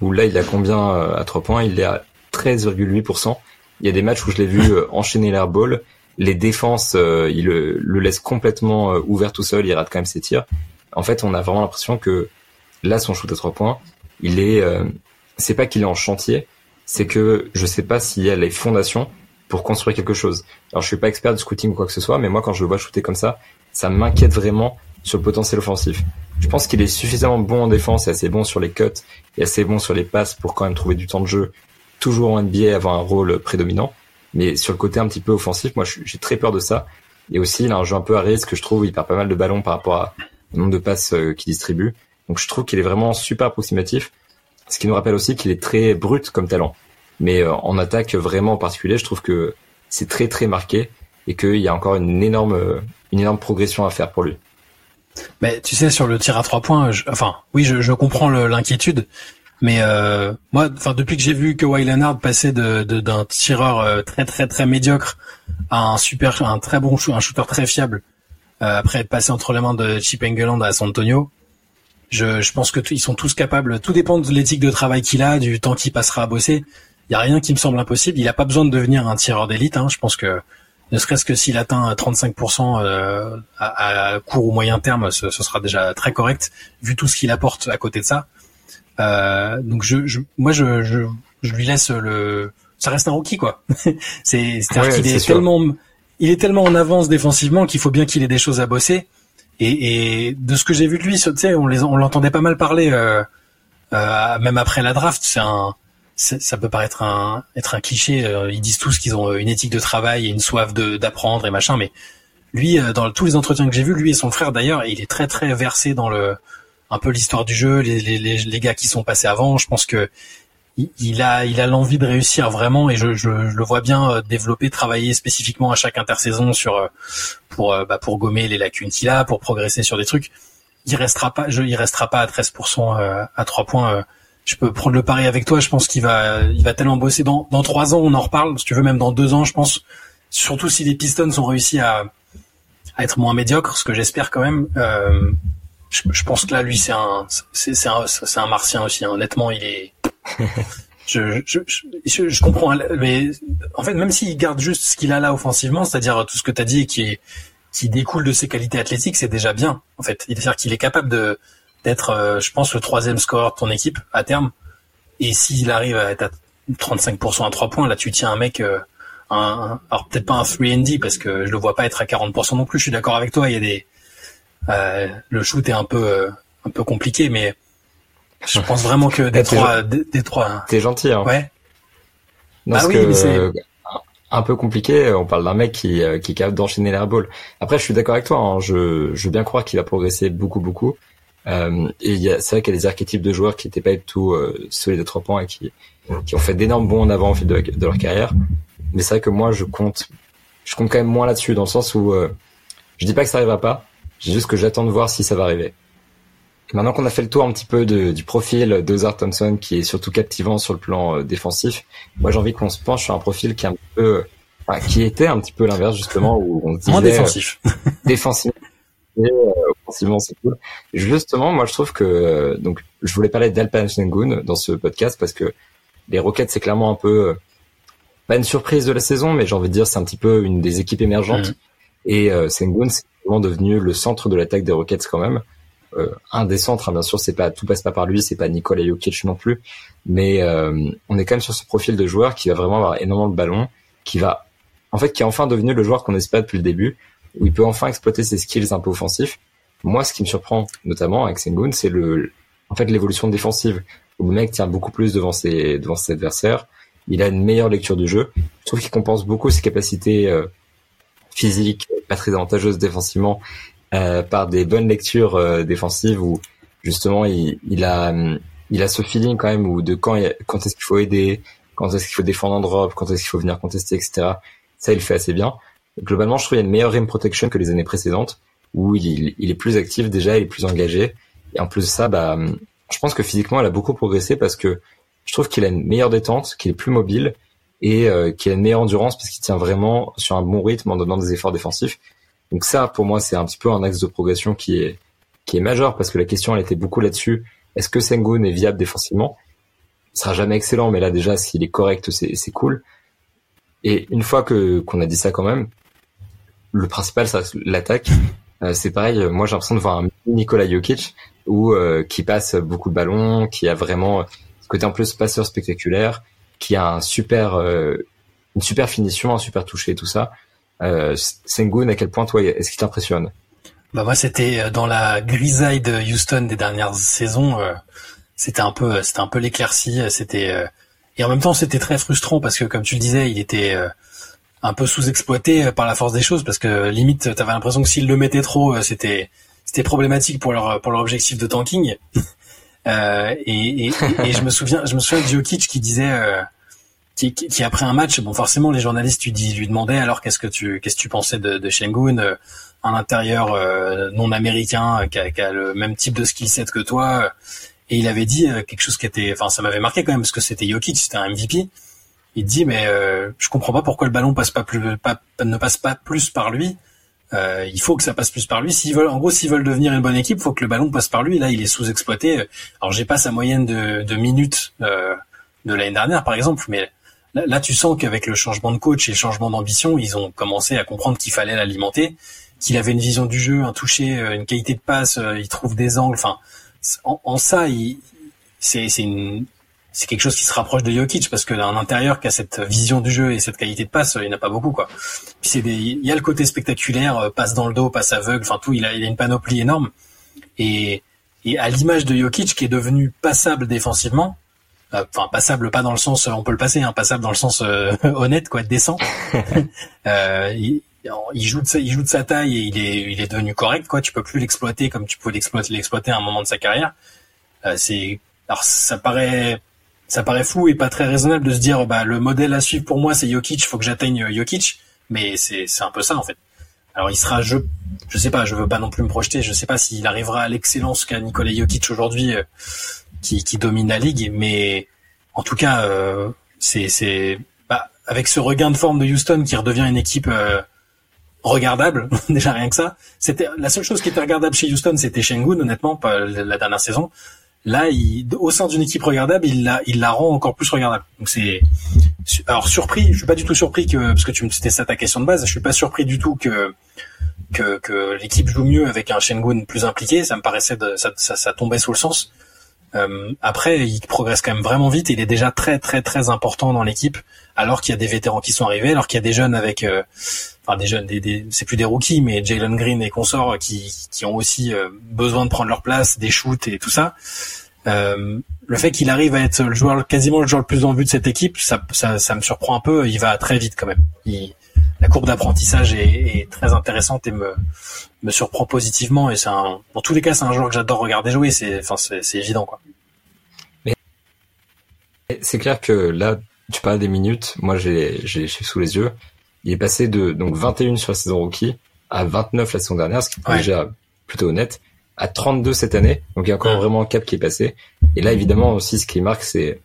A: Où là il a combien à trois points? Il est à 13,8%. Il y a des matchs où je l'ai vu euh, enchaîner l'airball. Les défenses, euh, il le, le, laisse complètement euh, ouvert tout seul. Il rate quand même ses tirs. En fait, on a vraiment l'impression que là, son shoot à trois points, il est, c'est pas qu'il est en chantier, c'est que je sais pas s'il y a les fondations pour construire quelque chose. Alors je suis pas expert de scouting ou quoi que ce soit, mais moi quand je le vois shooter comme ça, ça m'inquiète vraiment sur le potentiel offensif. Je pense qu'il est suffisamment bon en défense et assez bon sur les cuts et assez bon sur les passes pour quand même trouver du temps de jeu, toujours en NBA avoir un rôle prédominant. Mais sur le côté un petit peu offensif, moi j'ai très peur de ça. Et aussi il a un jeu un peu à risque, je trouve, il perd pas mal de ballons par rapport à nombre de passes euh, qu'il distribue. Donc je trouve qu'il est vraiment super approximatif. Ce qui nous rappelle aussi qu'il est très brut comme talent. Mais euh, en attaque vraiment en particulier, je trouve que c'est très très marqué et qu'il y a encore une énorme euh, une énorme progression à faire pour lui.
B: Mais tu sais sur le tir à trois points, enfin oui je, je comprends l'inquiétude, mais euh, moi enfin depuis que j'ai vu que Leonard passer de d'un tireur euh, très très très médiocre à un super un très bon un shooter très fiable après être passé entre les mains de Chip Engeland à San Antonio, je, je pense que ils sont tous capables. Tout dépend de l'éthique de travail qu'il a, du temps qu'il passera à bosser. Il y a rien qui me semble impossible. Il a pas besoin de devenir un tireur d'élite. Hein. Je pense que ne serait-ce que s'il atteint 35% euh, à, à, court ou moyen terme, ce, ce, sera déjà très correct vu tout ce qu'il apporte à côté de ça. Euh, donc je, je moi je, je, je, lui laisse le, ça reste un rookie quoi. c'est c'est-à-dire qu'il est, tellement, il est tellement en avance défensivement qu'il faut bien qu'il ait des choses à bosser. Et, et de ce que j'ai vu de lui, tu sais, on les, on l'entendait pas mal parler, euh, euh même après la draft. C'est un, ça peut paraître un être un cliché. Euh, ils disent tous qu'ils ont une éthique de travail et une soif de d'apprendre et machin, mais lui, euh, dans tous les entretiens que j'ai vus, lui et son frère d'ailleurs, il est très très versé dans le un peu l'histoire du jeu, les, les, les, gars qui sont passés avant. Je pense que il, a il a l'envie de réussir vraiment et je, je, le vois bien euh, développer, travailler spécifiquement à chaque intersaison sur pour bah, pour gommer les lacunes qu'il a, pour progresser sur des trucs. Il restera pas, je, il restera pas à 13% à 3 points je peux prendre le pari avec toi. Je pense qu'il va, il va tellement bosser dans dans trois ans, on en reparle. Si tu veux, même dans deux ans, je pense. Surtout si les Pistons ont réussi à, à être moins médiocres, ce que j'espère quand même. Euh, je, je, pense que là, lui, c'est un, c'est c'est un, c'est un martien aussi. Hein. Honnêtement, il est. je, je, je, je, comprends, mais en fait, même s'il garde juste ce qu'il a là offensivement, c'est-à-dire tout ce que tu as dit qui est qui découle de ses qualités athlétiques, c'est déjà bien. En fait, c'est-à-dire qu'il est capable de d'être, euh, je pense, le troisième score de ton équipe à terme. Et s'il arrive à être à 35% à 3 points, là tu tiens un mec, euh, un, alors peut-être pas un 3D parce que je le vois pas être à 40% non plus. Je suis d'accord avec toi. Il y a des, euh, le shoot est un peu, euh, un peu compliqué, mais je pense vraiment que des trois, des, trois. Hein.
A: T'es gentil. Hein.
B: Ouais.
A: bah oui, mais c'est un peu compliqué. On parle d'un mec qui, qui est capable d'enchaîner l'airball. Après, je suis d'accord avec toi. Hein. Je, je veux bien croire qu'il va progresser beaucoup, beaucoup. Euh, et c'est vrai qu'il y a des archétypes de joueurs qui n'étaient pas du tout euh, solides à trois points et qui, qui ont fait d'énormes bons en avant au fil de, de leur carrière. Mais c'est vrai que moi, je compte, je compte quand même moins là-dessus, dans le sens où euh, je dis pas que ça arrivera pas, j'ai juste que j'attends de voir si ça va arriver. maintenant qu'on a fait le tour un petit peu de, du profil d'Ozar Thompson, qui est surtout captivant sur le plan euh, défensif, moi j'ai envie qu'on se penche sur un profil qui est un peu, enfin, qui était un petit peu l'inverse justement, où on
B: disait moins défensif,
A: défensif euh, offensivement c'est cool. Justement, moi je trouve que euh, donc je voulais parler d'Alpan Sengun dans ce podcast parce que les Rockets c'est clairement un peu euh, pas une surprise de la saison, mais j'ai envie de dire c'est un petit peu une des équipes émergentes. Et euh, Sengun c'est vraiment devenu le centre de l'attaque des Rockets quand même. Euh, un des centres, hein, bien sûr, c'est pas tout passe pas par lui, c'est pas Nikola Jokic non plus, mais on est quand même sur ce profil de joueur qui va vraiment avoir énormément de ballons, qui va, en fait, qui est enfin devenu le joueur qu'on espère depuis le début, où il peut enfin exploiter ses skills un peu offensifs. Moi, ce qui me surprend notamment avec Sengun, c'est le, en fait, l'évolution défensive. Où le mec tient beaucoup plus devant ses, devant ses adversaires. Il a une meilleure lecture du jeu. Je trouve qu'il compense beaucoup ses capacités euh, physiques, pas très avantageuses défensivement, euh, par des bonnes lectures euh, défensives où justement il, il a, il a ce feeling quand même où de quand, quand est-ce qu'il faut aider, quand est-ce qu'il faut défendre en drop, quand est-ce qu'il faut venir contester, etc. Ça, il fait assez bien globalement, je trouve qu'il y a une meilleure rim protection que les années précédentes, où il, est plus actif déjà, il est plus engagé. Et en plus de ça, bah, je pense que physiquement, il a beaucoup progressé parce que je trouve qu'il a une meilleure détente, qu'il est plus mobile et euh, qu'il a une meilleure endurance parce qu'il tient vraiment sur un bon rythme en donnant des efforts défensifs. Donc ça, pour moi, c'est un petit peu un axe de progression qui est qui est majeur parce que la question, elle était beaucoup là-dessus. Est-ce que Sengun est viable défensivement? Il sera jamais excellent, mais là déjà, s'il est correct, c'est cool. Et une fois que qu'on a dit ça quand même, le principal, ça l'attaque. Euh, c'est pareil. Moi, j'ai l'impression de voir un Nikola Jokic où euh, qui passe beaucoup de ballons, qui a vraiment ce côté en plus passeur spectaculaire, qui a un super, euh, une super finition, un super toucher, tout ça. Euh, Sengun, à quel point toi, est-ce qu'il t'impressionne?
B: Bah moi, c'était euh, dans la grisaille de Houston des dernières saisons. Euh, c'était un peu, c'était un peu l'éclaircie. C'était et en même temps, c'était très frustrant parce que, comme tu le disais, il était un peu sous-exploité par la force des choses parce que limite, t'avais l'impression que s'il le mettait trop, c'était c'était problématique pour leur pour leur objectif de tanking. Euh, et, et, et, je me souviens, je me souviens de Jokic qui disait, euh, qui, qui, après un match, bon forcément les journalistes lui, lui demandaient alors qu'est-ce que tu qu'est-ce que tu pensais de, de Shengun, euh, un intérieur euh, non américain qui a, qui a, le même type de skill set que toi, et il avait dit quelque chose qui était, enfin ça m'avait marqué quand même parce que c'était Jokic, c'était un MVP. Il dit mais je comprends pas pourquoi le ballon passe pas plus, pas, ne passe pas plus par lui. Euh, il faut que ça passe plus par lui. S'ils veulent, en gros, s'ils veulent devenir une bonne équipe, faut que le ballon passe par lui. Là, il est sous-exploité. Alors, j'ai pas sa moyenne de, de minutes euh, de l'année dernière, par exemple, mais là, tu sens qu'avec le changement de coach et le changement d'ambition, ils ont commencé à comprendre qu'il fallait l'alimenter, qu'il avait une vision du jeu, un toucher, euh, une qualité de passe. Euh, il trouve des angles. Enfin, en, en ça, c'est une c'est quelque chose qui se rapproche de Jokic parce que un intérieur qui a cette vision du jeu et cette qualité de passe, il n'y en a pas beaucoup quoi. Puis c'est des, il y a le côté spectaculaire, euh, passe dans le dos, passe aveugle, enfin tout, il a, il a une panoplie énorme. Et, et à l'image de Jokic qui est devenu passable défensivement, euh, enfin passable pas dans le sens on peut le passer, hein, passable dans le sens euh, honnête quoi, décent. euh, il, il, joue de sa, il joue de sa taille et il est, il est devenu correct quoi. Tu peux plus l'exploiter comme tu pouvais l'exploiter, l'exploiter à un moment de sa carrière. Euh, c'est alors ça paraît ça paraît fou et pas très raisonnable de se dire bah le modèle à suivre pour moi c'est Jokic, faut que j'atteigne Jokic, mais c'est c'est un peu ça en fait. Alors il sera je je sais pas, je veux pas non plus me projeter, je sais pas s'il arrivera à l'excellence qu'a Nikola Jokic aujourd'hui euh, qui qui domine la ligue, mais en tout cas euh, c'est c'est bah, avec ce regain de forme de Houston qui redevient une équipe euh, regardable déjà rien que ça. C'était la seule chose qui était regardable chez Houston, c'était Shengun honnêtement pas la dernière saison. Là, il, au sein d'une équipe regardable, il la, il la rend encore plus regardable. Donc c'est, alors surpris, je suis pas du tout surpris que, parce que tu me c'était ça ta question de base, je suis pas surpris du tout que que, que l'équipe joue mieux avec un Shengun plus impliqué. Ça me paraissait, de, ça, ça, ça, tombait sous le sens. Euh, après, il progresse quand même vraiment vite. Il est déjà très très très important dans l'équipe, alors qu'il y a des vétérans qui sont arrivés, alors qu'il y a des jeunes avec, euh, enfin des jeunes, des, des c'est plus des rookies, mais Jalen Green et consorts qui, qui ont aussi euh, besoin de prendre leur place, des shoots et tout ça. Euh, le fait qu'il arrive à être le joueur quasiment le joueur le plus en vue de cette équipe, ça, ça, ça me surprend un peu. Il va très vite quand même. Il, la courbe d'apprentissage est, est, très intéressante et me, me surprend positivement. Et c'est dans tous les cas, c'est un joueur que j'adore regarder jouer. C'est, enfin, c'est, évident quoi.
A: C'est clair que là, tu parles des minutes. Moi, j'ai, j'ai, sous les yeux. Il est passé de donc 21 sur la saison rookie à 29 la saison dernière, ce qui est déjà plutôt honnête à 32 cette année. Donc il y a encore vraiment un cap qui est passé. Et là, évidemment, aussi, ce qui marque, c'est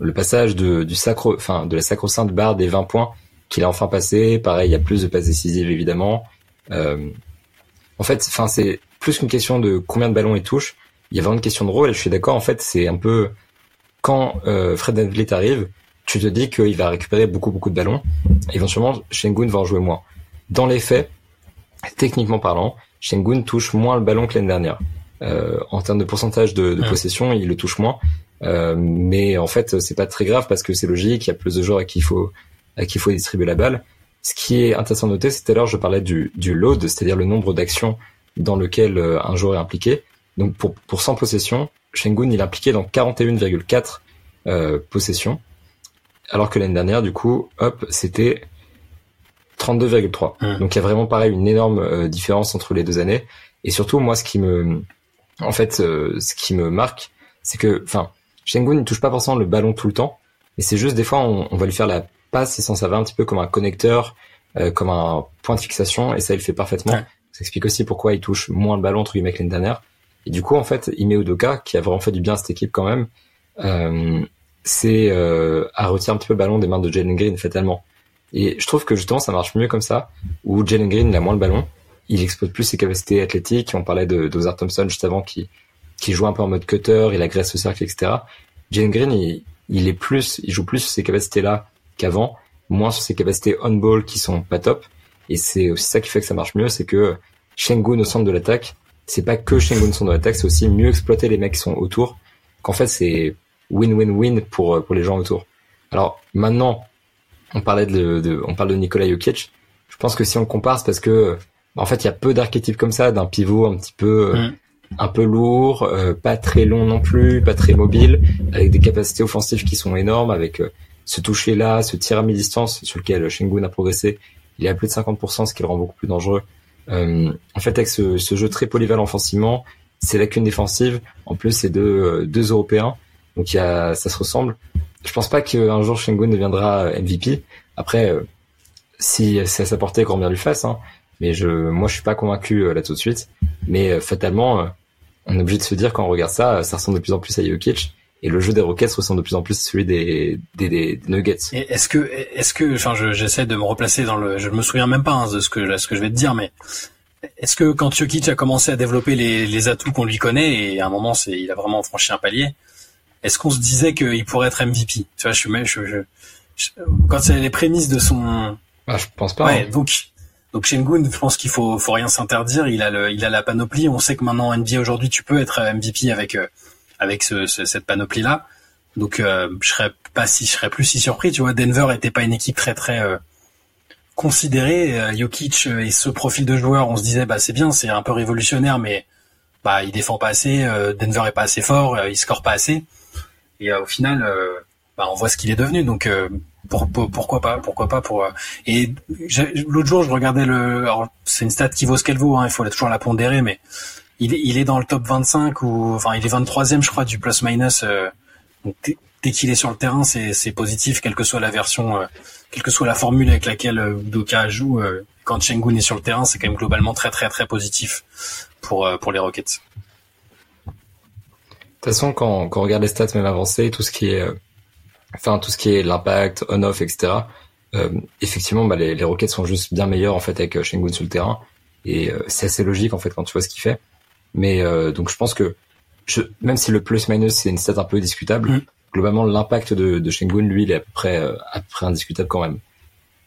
A: le passage de, du sacro, enfin, de la sacro-sainte barre des 20 points qu'il a enfin passé. Pareil, il y a plus de passes décisives, évidemment. Euh, en fait, enfin, c'est plus qu'une question de combien de ballons il touche. Il y a vraiment une question de rôle. Et je suis d'accord. En fait, c'est un peu quand euh, Fred VanVleet arrive, tu te dis qu'il va récupérer beaucoup beaucoup de ballons. Éventuellement, Shengun va en jouer moins. Dans les faits, techniquement parlant, Shengun touche moins le ballon que l'année dernière. Euh, en termes de pourcentage de, de possession, il le touche moins. Euh, mais en fait, c'est pas très grave parce que c'est logique. Il y a plus de joueurs à qui il faut à qui il faut distribuer la balle. Ce qui est intéressant de noter, c'est tout à l'heure je parlais du, du load, c'est-à-dire le nombre d'actions dans lequel euh, un joueur est impliqué. Donc pour pour 100 possessions, Shengun il est impliqué dans 41,4 euh, possessions, alors que l'année dernière, du coup, hop, c'était 32,3. Mmh. Donc il y a vraiment pareil une énorme euh, différence entre les deux années. Et surtout moi ce qui me, en fait, euh, ce qui me marque, c'est que, enfin, Shengun ne touche pas forcément le ballon tout le temps, mais c'est juste des fois on, on, va lui faire la passe et ça va un petit peu comme un connecteur, euh, comme un point de fixation et ça il le fait parfaitement. Ça explique aussi pourquoi il touche moins le ballon entre guillemets que l'année dernière. Et du coup en fait Ime Udoka qui a vraiment fait du bien à cette équipe quand même, c'est euh, à retirer un petit peu le ballon des mains de Jalen Green fatalement. Et je trouve que justement ça marche mieux comme ça, où Jalen Green il a moins le ballon, il exploite plus ses capacités athlétiques. On parlait de d'Ozar Thompson juste avant qui qui joue un peu en mode cutter, il agresse au cercle, etc. Jalen Green il, il est plus, il joue plus sur ces capacités là qu'avant, moins sur ses capacités on ball qui sont pas top. Et c'est aussi ça qui fait que ça marche mieux, c'est que Shengun au centre de l'attaque, c'est pas que Shengun au centre de l'attaque, c'est aussi mieux exploiter les mecs qui sont autour. Qu'en fait c'est win-win-win pour pour les gens autour. Alors maintenant on parlait de, on parle de Nikola Jokic. Je pense que si on compare, c'est parce que en fait, il y a peu d'archétypes comme ça, d'un pivot un petit peu, mm. un peu lourd, pas très long non plus, pas très mobile, avec des capacités offensives qui sont énormes, avec ce toucher là, ce tir à mi-distance sur lequel Shengun a progressé. Il est à plus de 50%, ce qui le rend beaucoup plus dangereux. Euh, en fait, avec ce, ce, jeu très polyvalent offensivement, c'est lacunes défensive. En plus, c'est deux, deux Européens, donc y a, ça se ressemble. Je pense pas qu'un jour Shengun deviendra MVP. Après, euh, si c'est à sa portée, grand bien lui fasse. Hein. Mais je, moi, je suis pas convaincu euh, là tout de suite. Mais fatalement, on est obligé de se dire quand on regarde ça, ça ressemble de plus en plus à Jokic et le jeu des Rockets ressemble de plus en plus à celui des, des, des, Nuggets.
B: Est-ce que, est-ce que, enfin, j'essaie de me replacer dans le, je me souviens même pas hein, de ce que, ce que je vais te dire, mais est-ce que quand Jokic a commencé à développer les, les atouts qu'on lui connaît et à un moment c'est, il a vraiment franchi un palier, est-ce qu'on se disait qu'il pourrait être MVP Tu vois, je suis, je, je, je quand c'est les prémices de son,
A: ah, je pense pas.
B: Ouais, hein. donc. Donc Shengun, je pense qu'il faut, faut rien s'interdire. Il a le, il a la panoplie. On sait que maintenant NBA aujourd'hui, tu peux être MVP avec euh, avec ce, cette panoplie là. Donc euh, je serais pas si je serais plus si surpris, tu vois. Denver était pas une équipe très très euh, considérée. Euh, Jokic et ce profil de joueur, on se disait bah c'est bien, c'est un peu révolutionnaire, mais bah il défend pas assez. Denver est pas assez fort, il score pas assez. Et au final, bah, on voit ce qu'il est devenu. Donc pour, pourquoi pas, pourquoi pas pour. et l'autre jour, je regardais le. C'est une stat qui vaut ce qu'elle vaut. Hein, il faut toujours la pondérer, mais il est, dans le top 25 ou enfin il est 23e je crois du plus minus. Euh, dès qu'il est sur le terrain, c'est positif, quelle que soit la version, euh, quelle que soit la formule avec laquelle euh, Doka joue. quand Shengun est sur le terrain, c'est quand même globalement très très très positif pour pour les Rockets.
A: De toute façon, quand, quand on regarde les stats même avancées, tout ce qui est, enfin tout ce qui est l'impact, on-off, etc. effectivement, bah, les, les Rockets sont juste bien meilleurs en fait avec Shengun sur le terrain, et c'est assez logique en fait quand tu vois ce qu'il fait. Mais euh, donc je pense que je, même si le plus-minus c'est une stat un peu discutable, mm. globalement l'impact de, de Shengun, lui, il est à peu près, euh, à peu près indiscutable quand même.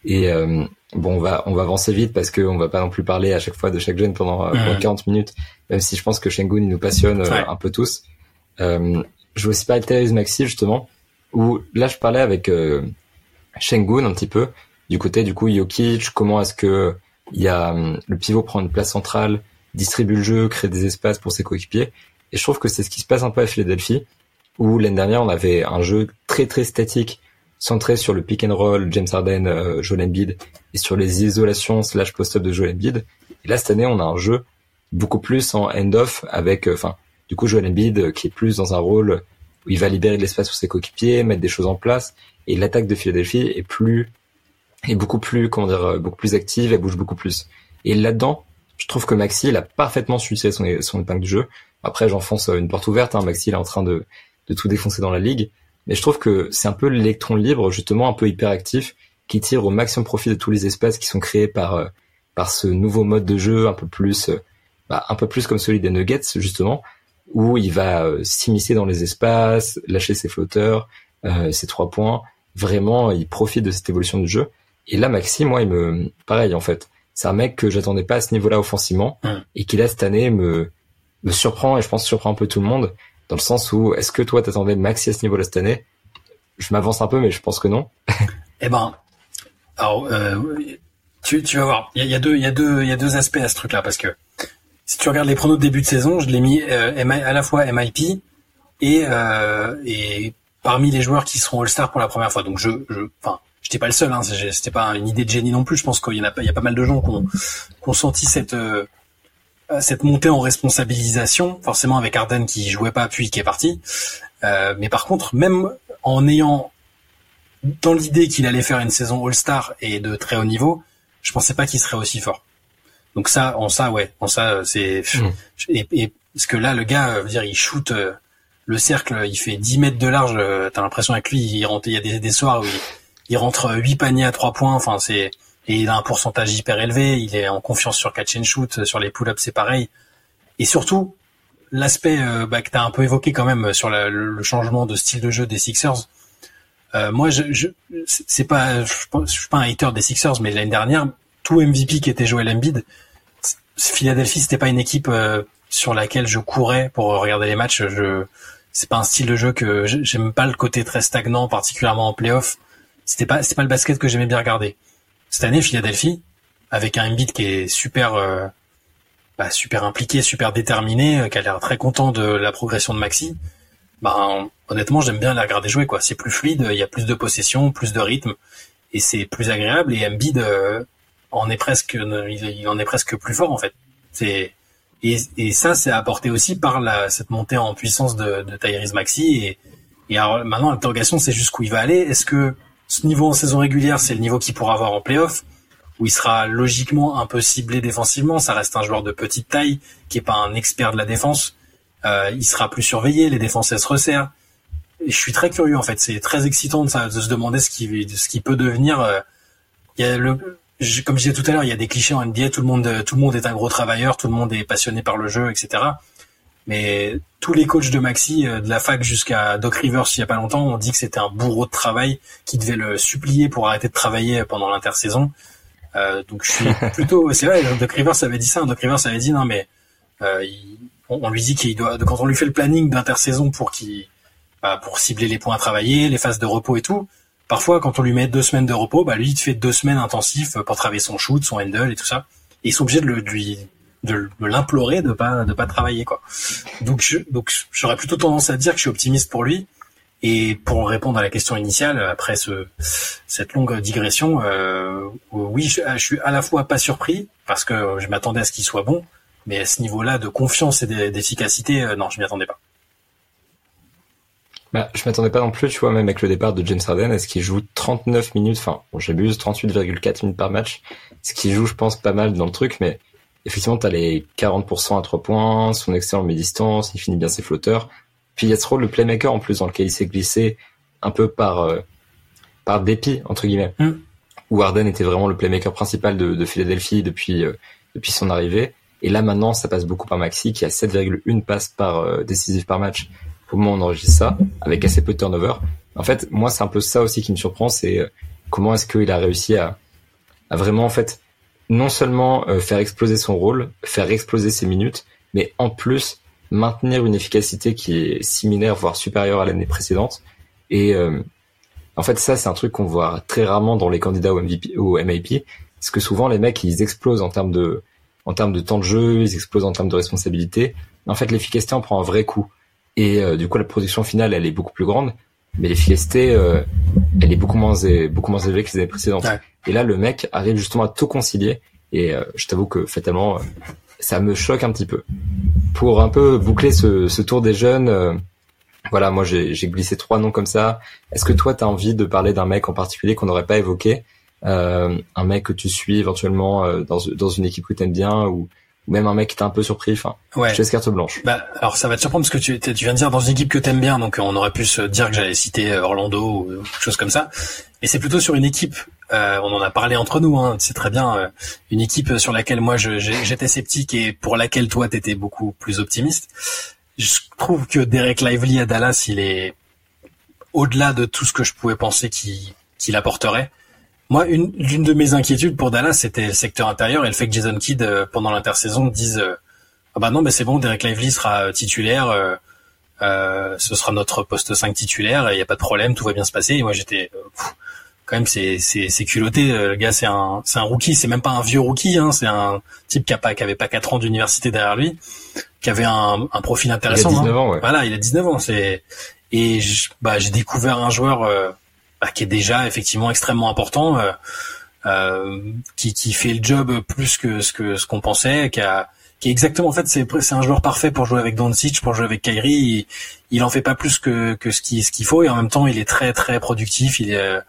A: Et euh, bon, on va on va avancer vite parce qu'on va pas non plus parler à chaque fois de chaque jeune pendant, 40 mm. minutes, même si je pense que Shengun il nous passionne un peu tous. Euh, je aussi parler de Thérèse Maxi justement, où là je parlais avec Shengun un petit peu du côté du coup Jokic, comment est-ce que il y a le pivot prend une place centrale, distribue le jeu, crée des espaces pour ses coéquipiers. Et je trouve que c'est ce qui se passe un peu à Philadelphie, où l'année dernière on avait un jeu très très statique, centré sur le pick and roll, James Harden, euh, Joel Embiid, et sur les isolations slash post-up de Joel Embiid. Et là cette année on a un jeu beaucoup plus en end-off avec, euh, enfin, du coup Joel Embiid euh, qui est plus dans un rôle où il va libérer de l'espace pour ses coéquipiers, mettre des choses en place, et l'attaque de Philadelphie est plus est beaucoup plus comment dire beaucoup plus active, elle bouge beaucoup plus. Et là-dedans, je trouve que Maxi, il a parfaitement su son, son épingle du jeu. Après, j'enfonce une porte ouverte. Hein. Maxi, il est en train de, de tout défoncer dans la ligue. Mais je trouve que c'est un peu l'électron libre, justement un peu hyperactif, qui tire au maximum profit de tous les espaces qui sont créés par euh, par ce nouveau mode de jeu un peu plus euh, bah, un peu plus comme celui des Nuggets justement, où il va euh, s'immiscer dans les espaces, lâcher ses flotteurs, ses trois points. Vraiment, il profite de cette évolution du jeu. Et là, Maxi, moi, il me pareil en fait c'est un mec que j'attendais pas à ce niveau-là offensivement et qui là cette année me me surprend et je pense surprend un peu tout le monde dans le sens où est-ce que toi t'attendais Maxi à ce niveau-là cette année? Je m'avance un peu mais je pense que non.
B: eh ben alors euh, tu, tu vas voir, il y a, deux il y a deux il y a deux aspects à ce truc-là parce que si tu regardes les pronos de début de saison, je l'ai mis euh, à la fois MIP et euh, et parmi les joueurs qui seront All-Star pour la première fois. Donc je je enfin j'étais pas le seul, hein, c'était pas une idée de génie non plus. Je pense qu'il y en a pas, il y pas mal de gens qui ont, senti cette euh, cette montée en responsabilisation, forcément avec Arden qui jouait pas puis qui est parti. Mais par contre, même en ayant dans l'idée qu'il allait faire une saison All-Star et de très haut niveau, je pensais pas qu'il serait aussi fort. Donc ça, en ça, ouais, en ça, c'est mmh. et, et, parce que là, le gars, veut dire, il shoot euh, le cercle, il fait 10 mètres de large. T'as l'impression avec lui, il rentre, il y a des, des soirs où il, il rentre 8 paniers à 3 points. Enfin, c'est et il a un pourcentage hyper élevé. Il est en confiance sur catch and shoot, sur les pull-ups, c'est pareil. Et surtout, l'aspect euh, bah, que tu as un peu évoqué quand même sur le changement de style de jeu des Sixers. Euh, moi, je, je c'est pas, je, suis pas un hater des Sixers, mais l'année dernière, tout MVP qui était Joel Embiid, Philadelphie, c'était pas une équipe euh, sur laquelle je courais pour regarder les matchs. Je, c'est pas un style de jeu que j'aime pas le côté très stagnant, particulièrement en playoff c'était pas c'est pas le basket que j'aimais bien regarder. Cette année, Philadelphie, avec un Embiid qui est super euh, bah, super impliqué, super déterminé, euh, qui a l'air très content de la progression de Maxi. Bah, honnêtement, j'aime bien la regarder jouer quoi. C'est plus fluide, il y a plus de possession, plus de rythme et c'est plus agréable. Et Embiid euh, en est presque, il, en est presque plus fort en fait. C'est et, et ça, c'est apporté aussi par la, cette montée en puissance de, de Tyrese Maxi. Et, et alors, maintenant, l'interrogation, c'est jusqu'où il va aller. Est-ce que ce niveau en saison régulière, c'est le niveau qu'il pourra avoir en playoff, où il sera logiquement un peu ciblé défensivement? Ça reste un joueur de petite taille qui est pas un expert de la défense. Euh, il sera plus surveillé, les défenses se resserrent. Je suis très curieux en fait. C'est très excitant de, de se demander ce qui, ce qui peut devenir. Euh, il y a le, comme je disais tout à l'heure, il y a des clichés en NBA. Tout le monde, tout le monde est un gros travailleur, tout le monde est passionné par le jeu, etc. Mais tous les coachs de Maxi, euh, de la fac jusqu'à Doc Rivers il y a pas longtemps, ont dit que c'était un bourreau de travail qui devait le supplier pour arrêter de travailler pendant l'intersaison. Euh, donc je suis plutôt, c'est vrai, Doc Rivers avait dit ça. Doc Rivers avait dit non mais euh, on, lui dit qu'il doit, quand on lui fait le planning d'intersaison pour qu'il, bah, pour cibler les points à travailler, les phases de repos et tout. Parfois, quand on lui met deux semaines de repos, bah lui, il te fait deux semaines intensifs pour travailler son shoot, son handle et tout ça. Et ils sont obligés de, le, lui de, l'implorer de pas de pas travailler quoi. Donc je, donc j'aurais plutôt tendance à dire que je suis optimiste pour lui. Et pour répondre à la question initiale, après ce, cette longue digression, euh, oui, je, je, suis à la fois pas surpris parce que je m'attendais à ce qu'il soit bon, mais à ce niveau-là de confiance et d'efficacité, euh, non, je m'y attendais pas.
A: Bah, je m'attendais pas non plus, tu vois, même avec le départ de James Harden, est-ce qu'il joue 39 minutes, enfin, bon, j'abuse, 38,4 minutes par match, ce qui joue, je pense, pas mal dans le truc, mais effectivement, tu as les 40% à 3 points, son excellent mi-distance, il finit bien ses flotteurs. Puis il y a ce rôle de playmaker en plus dans lequel il s'est glissé un peu par euh, par dépit entre guillemets. Mm. Où Harden était vraiment le playmaker principal de, de Philadelphie depuis euh, depuis son arrivée. Et là maintenant, ça passe beaucoup par Maxi qui a 7,1 passes par euh, décisive par match où on enregistre ça, avec assez peu de turnover. En fait, moi c'est un peu ça aussi qui me surprend, c'est euh, comment est-ce qu'il a réussi à, à vraiment en fait non seulement euh, faire exploser son rôle, faire exploser ses minutes, mais en plus maintenir une efficacité qui est similaire, voire supérieure à l'année précédente. Et euh, en fait, ça, c'est un truc qu'on voit très rarement dans les candidats au MVP, au MIP, parce que souvent les mecs, ils explosent en termes de, en termes de temps de jeu, ils explosent en termes de responsabilité. En fait, l'efficacité en prend un vrai coup. Et euh, du coup, la production finale, elle est beaucoup plus grande, mais l'efficacité, elle est beaucoup moins, beaucoup moins élevée que les années précédentes. Et là, le mec arrive justement à tout concilier. Et euh, je t'avoue que fatalement, euh, ça me choque un petit peu. Pour un peu boucler ce, ce tour des jeunes, euh, voilà, moi j'ai glissé trois noms comme ça. Est-ce que toi, tu as envie de parler d'un mec en particulier qu'on n'aurait pas évoqué? Un mec que tu suis éventuellement dans, dans une équipe que tu aimes bien ou ou même un mec qui t'a un peu surpris. Enfin, ouais. je laisse carte blanche.
B: Bah, alors ça va te surprendre parce que tu, tu viens de dire dans une équipe que t'aimes bien, donc on aurait pu se dire que j'allais citer euh, Orlando ou quelque chose comme ça. Et c'est plutôt sur une équipe. Euh, on en a parlé entre nous, hein, c'est très bien. Euh, une équipe sur laquelle moi j'étais sceptique et pour laquelle toi t'étais beaucoup plus optimiste. Je trouve que Derek Lively à Dallas, il est au-delà de tout ce que je pouvais penser qu'il apporterait. Moi, une, l'une de mes inquiétudes pour Dallas, c'était le secteur intérieur et le fait que Jason Kidd, euh, pendant l'intersaison, dise euh, ah bah non, mais c'est bon, Derek Lively sera euh, titulaire, euh, ce sera notre poste 5 titulaire, il n'y a pas de problème, tout va bien se passer. Et moi, j'étais quand même, c'est, c'est, c'est culotté. Le gars, c'est un, c'est un rookie, c'est même pas un vieux rookie, hein, c'est un type qui, a pas, qui avait pas 4 ans d'université derrière lui, qui avait un, un profil intéressant.
A: Il a 19 hein. ans, ouais.
B: Voilà, il a 19 ans. C'est et bah, j'ai découvert un joueur bah, qui est déjà effectivement extrêmement important, euh, euh, qui, qui fait le job plus que ce que ce qu'on pensait, qui a qui est exactement en fait c'est c'est un joueur parfait pour jouer avec Doncic, pour jouer avec Kyrie. Il, il en fait pas plus que que ce qui ce qu'il faut et en même temps il est très très productif. Il est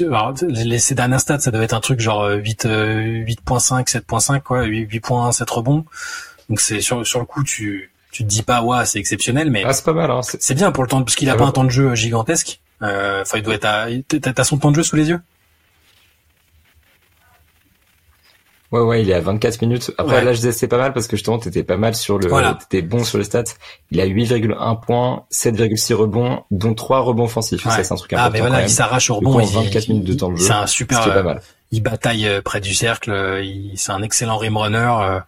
B: alors, les, ces dernières stats, ça devait être un truc genre 8, 8.5, 7.5, quoi, 8, points, 7 rebonds. Donc c'est sur, sur le coup, tu, tu te dis pas, ouais, c'est exceptionnel, mais.
A: Ah, c'est pas mal, hein.
B: C'est bien pour le temps, parce qu'il a pas un temps de jeu gigantesque. Euh, enfin, il doit être à. T'as son temps de jeu sous les yeux?
A: Ouais, ouais, il est à 24 minutes. Après, là, je disais c'est pas mal parce que justement, t'étais pas mal sur le, voilà. t'étais bon sur les stats. Il a 8,1 points, 7,6 rebonds, dont 3 rebonds offensifs. Ça, c'est un truc important. Ah, mais voilà,
B: il s'arrache au rebond.
A: 24 minutes de temps de jeu.
B: C'est un super, pas mal. il bataille euh, près du cercle. Euh, c'est un excellent rim runner. Euh,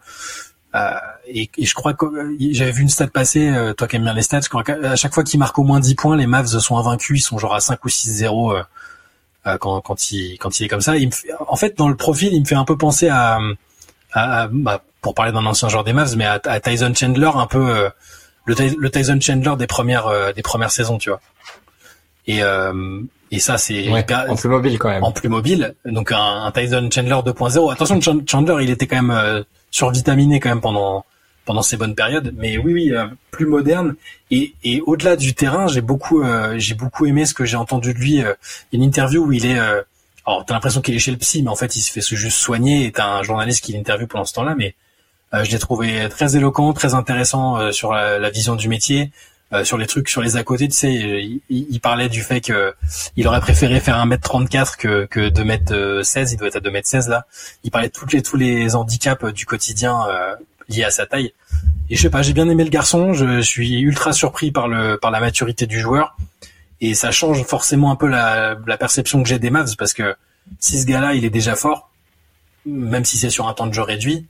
B: et, et, je crois que j'avais vu une stat passer, euh, toi qui aimes bien les stats, je crois qu'à chaque fois qu'il marque au moins 10 points, les Mavs sont invaincus, ils sont genre à 5 ou 6-0. Euh, quand quand il quand il est comme ça. Il me en fait, dans le profil, il me fait un peu penser à, à, bah, pour parler d'un ancien joueur des Mavs, mais à, à Tyson Chandler, un peu le, le Tyson Chandler des premières des premières saisons, tu vois. Et et ça, c'est
A: en plus mobile quand même.
B: En plus mobile. Donc un, un Tyson Chandler 2.0. Attention, Chandler, il était quand même euh, survitaminé quand même pendant pendant ces bonnes périodes. Mais oui, oui, euh, plus moderne. Et, et au-delà du terrain, j'ai beaucoup euh, j'ai beaucoup aimé ce que j'ai entendu de lui. une interview où il est alors t'as l'impression qu'il est chez le psy, mais en fait il se fait juste soigner. Et t'as un journaliste qui l'interviewe pendant ce temps-là, mais je l'ai trouvé très éloquent, très intéressant sur la, la, vision du métier. Euh, sur les trucs sur les à côté, tu sais, il, il, parlait du fait que il aurait préféré faire 1m34 que que 2m16, il doit être à 2m16 là. Il parlait de toutes les tous les handicaps du quotidien euh, liés à sa taille. Et je sais pas, j'ai bien aimé le garçon, je, suis ultra surpris par le par la maturité du joueur et ça change forcément un peu la, la perception que j'ai des Mavs parce que si ce gars-là, il est déjà fort, même si c'est sur un temps de jeu réduit,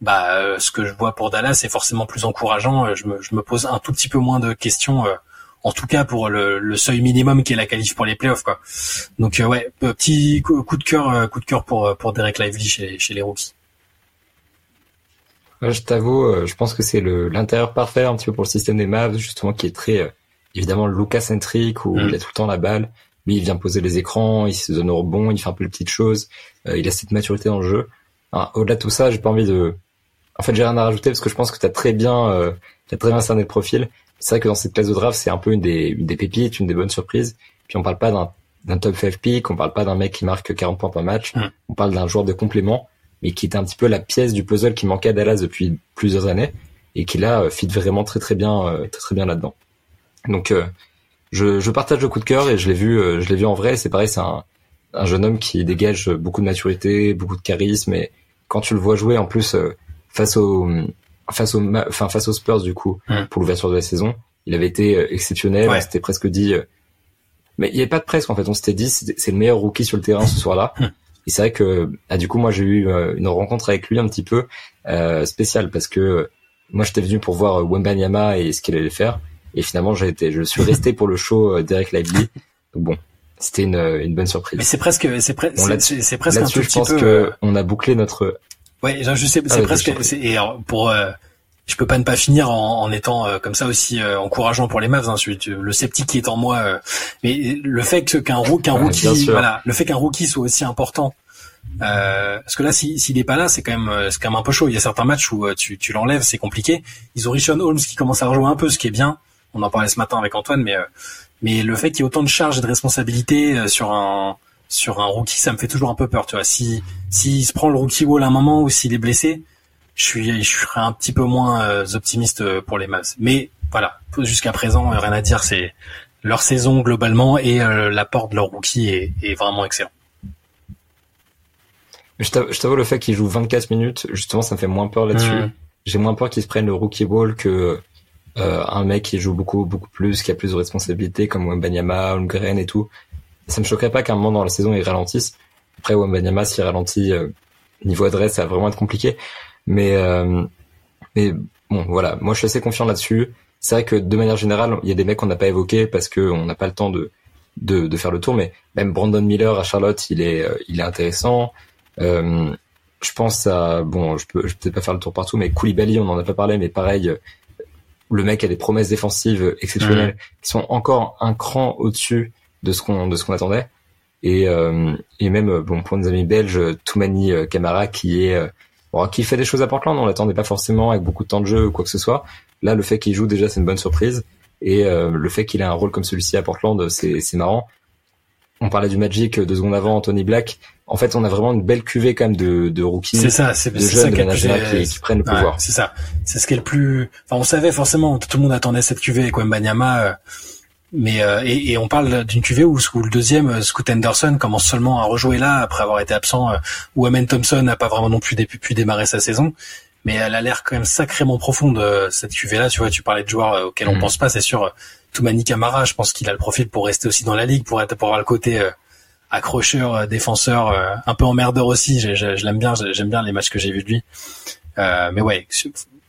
B: bah euh, ce que je vois pour Dallas c'est forcément plus encourageant. Euh, je me, je me pose un tout petit peu moins de questions, euh, en tout cas pour le, le, seuil minimum qui est la qualif pour les playoffs quoi. Donc ouais, petit coup, de cœur, coup de cœur pour pour Derek Lively chez, chez les rookies.
A: je t'avoue, je pense que c'est l'intérieur parfait un petit peu pour le système des Mavs justement qui est très évidemment Lucas centric où mm. il a tout le temps la balle. Lui, il vient poser les écrans, il se donne au rebond, il fait un peu les petites choses. il a cette maturité dans le jeu. Au-delà de tout ça, j'ai pas envie de en fait, j'ai rien à rajouter parce que je pense que tu as très bien, euh, as très bien cerné le profil. C'est vrai que dans cette classe de draft, c'est un peu une des, une des pépites, une des bonnes surprises. Puis on parle pas d'un, d'un top 5 pick, on parle pas d'un mec qui marque 40 points par match. On parle d'un joueur de complément, mais qui était un petit peu la pièce du puzzle qui manquait à Dallas depuis plusieurs années et qui là euh, fit vraiment très très bien, euh, très très bien là-dedans. Donc euh, je, je partage le coup de cœur et je l'ai vu, je l'ai vu en vrai. C'est pareil, c'est un, un jeune homme qui dégage beaucoup de maturité, beaucoup de charisme et quand tu le vois jouer en plus face au face au enfin face aux Spurs du coup hmm. pour l'ouverture de la saison il avait été euh, exceptionnel ouais. on s'était presque dit euh, mais il n'y avait pas de presque en fait on s'était dit c'est le meilleur rookie sur le terrain ce soir-là hmm. et c'est vrai que ah, du coup moi j'ai eu euh, une rencontre avec lui un petit peu euh, spéciale parce que moi j'étais venu pour voir Wembanyama et ce qu'il allait faire et finalement j'ai été je suis resté pour le show d'Eric Lively donc bon c'était une, une bonne surprise
B: mais c'est presque c'est presque c'est presque un
A: tout
B: je pense
A: que on a bouclé notre
B: Ouais, je sais, c'est ah, presque. Et pour, euh, je peux pas ne pas finir en, en étant euh, comme ça aussi euh, encourageant pour les Mavs. Hein, le sceptique qui est en moi, mais le fait qu'un qu'un rookie, voilà, le fait qu'un rookie soit aussi important. parce que là, s'il si, est pas là, c'est quand même, c'est quand même un peu chaud. Il y a certains matchs où tu, tu l'enlèves, c'est compliqué. Ils ont Richon Holmes qui commence à rejouer un peu, ce qui est bien. On en parlait ce matin avec Antoine, mais mais le fait qu'il y ait autant de charges et de responsabilités sur un sur un rookie, ça me fait toujours un peu peur, tu vois. Si s'il se prend le rookie wall à un moment ou s'il est blessé, je suis je serais un petit peu moins euh, optimiste euh, pour les Mavs. Mais voilà, jusqu'à présent, euh, rien à dire, c'est leur saison globalement et l'apport de leur rookie est, est vraiment excellent.
A: Je t'avoue, le fait qu'il joue 24 minutes, justement, ça me fait moins peur là-dessus. Mmh. J'ai moins peur qu'il se prenne le rookie ball que euh, un mec qui joue beaucoup beaucoup plus, qui a plus de responsabilités comme Wembanyama, Holmgren et tout ça me choquerait pas qu'à un moment dans la saison il ralentisse. Après Wembanyama s'il ralentit euh, niveau adresse ça va vraiment être compliqué. Mais euh, mais bon voilà, moi je suis assez confiant là-dessus. C'est vrai que de manière générale il y a des mecs qu'on n'a pas évoqués parce que on n'a pas le temps de, de, de faire le tour. Mais même Brandon Miller à Charlotte il est euh, il est intéressant. Euh, je pense à bon je peux je peux peut-être pas faire le tour partout mais Koulibaly on en a pas parlé mais pareil le mec a des promesses défensives exceptionnelles qui sont encore un cran au-dessus de ce qu'on de ce qu'on attendait. Et, euh, et même bon pour nos amis belges, Toumani euh, Camara qui est euh, bon, qui fait des choses à Portland, on l'attendait pas forcément avec beaucoup de temps de jeu ou quoi que ce soit. Là, le fait qu'il joue déjà, c'est une bonne surprise. Et le fait qu'il ait un rôle comme celui-ci à Portland, c'est c'est marrant. On parlait du Magic deux secondes avant, Anthony Black. En fait, on a vraiment une belle cuvée quand même de, de rookies,
B: c'est ça, c'est,
A: de jeunes, qui, qui, prennent le pouvoir.
B: c'est ça. C'est ce qui est le plus. Enfin, on savait forcément, tout le monde attendait cette cuvée avec Wembanyama mais euh, et, et, on parle d'une cuvée où, où, le deuxième euh, Scoot Henderson commence seulement à rejouer là après avoir été absent euh, où Amen Thompson n'a pas vraiment non plus pu démarrer sa saison. Mais elle a l'air quand même sacrément profonde cette cuvée là tu vois tu parlais de joueurs auxquels on mm. pense pas c'est sûr Toumani Camara je pense qu'il a le profil pour rester aussi dans la ligue pour être pour avoir le côté accrocheur défenseur un peu emmerdeur aussi. Je, je, je l'aime bien j'aime bien les matchs que j'ai vus de lui. Mais ouais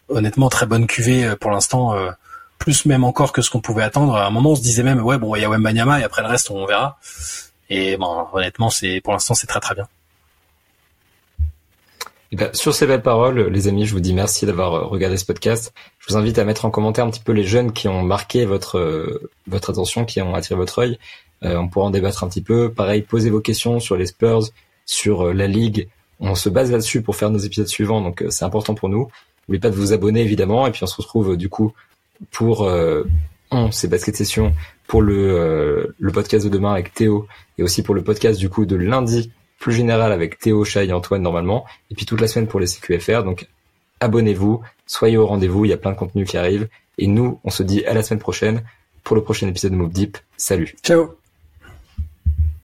B: honnêtement très bonne cuvée pour l'instant plus même encore que ce qu'on pouvait attendre. À un moment, on se disait même, ouais, bon, il y a et après le reste, on verra. Et bon, honnêtement, c'est pour l'instant, c'est très très bien.
A: Eh ben, sur ces belles paroles, les amis, je vous dis merci d'avoir euh, regardé ce podcast. Je vous invite à mettre en commentaire un petit peu les jeunes qui ont marqué votre euh, votre attention, qui ont attiré votre œil. Euh, on pourra en débattre un petit peu. Pareil, posez vos questions sur les Spurs, sur la ligue. On se base là-dessus pour faire nos épisodes suivants, donc c'est important pour nous. N'oubliez pas de vous abonner évidemment, et puis on se retrouve du coup pour euh, ces basket sessions, pour le le podcast de demain avec Théo, et aussi pour le podcast du coup de lundi plus général avec Théo, Chai et Antoine normalement, et puis toute la semaine pour les CQFR. Donc abonnez-vous, soyez au rendez-vous, il y a plein de contenus qui arrivent. Et nous, on se dit à la semaine prochaine pour le prochain épisode de Move Deep. Salut.
B: Ciao.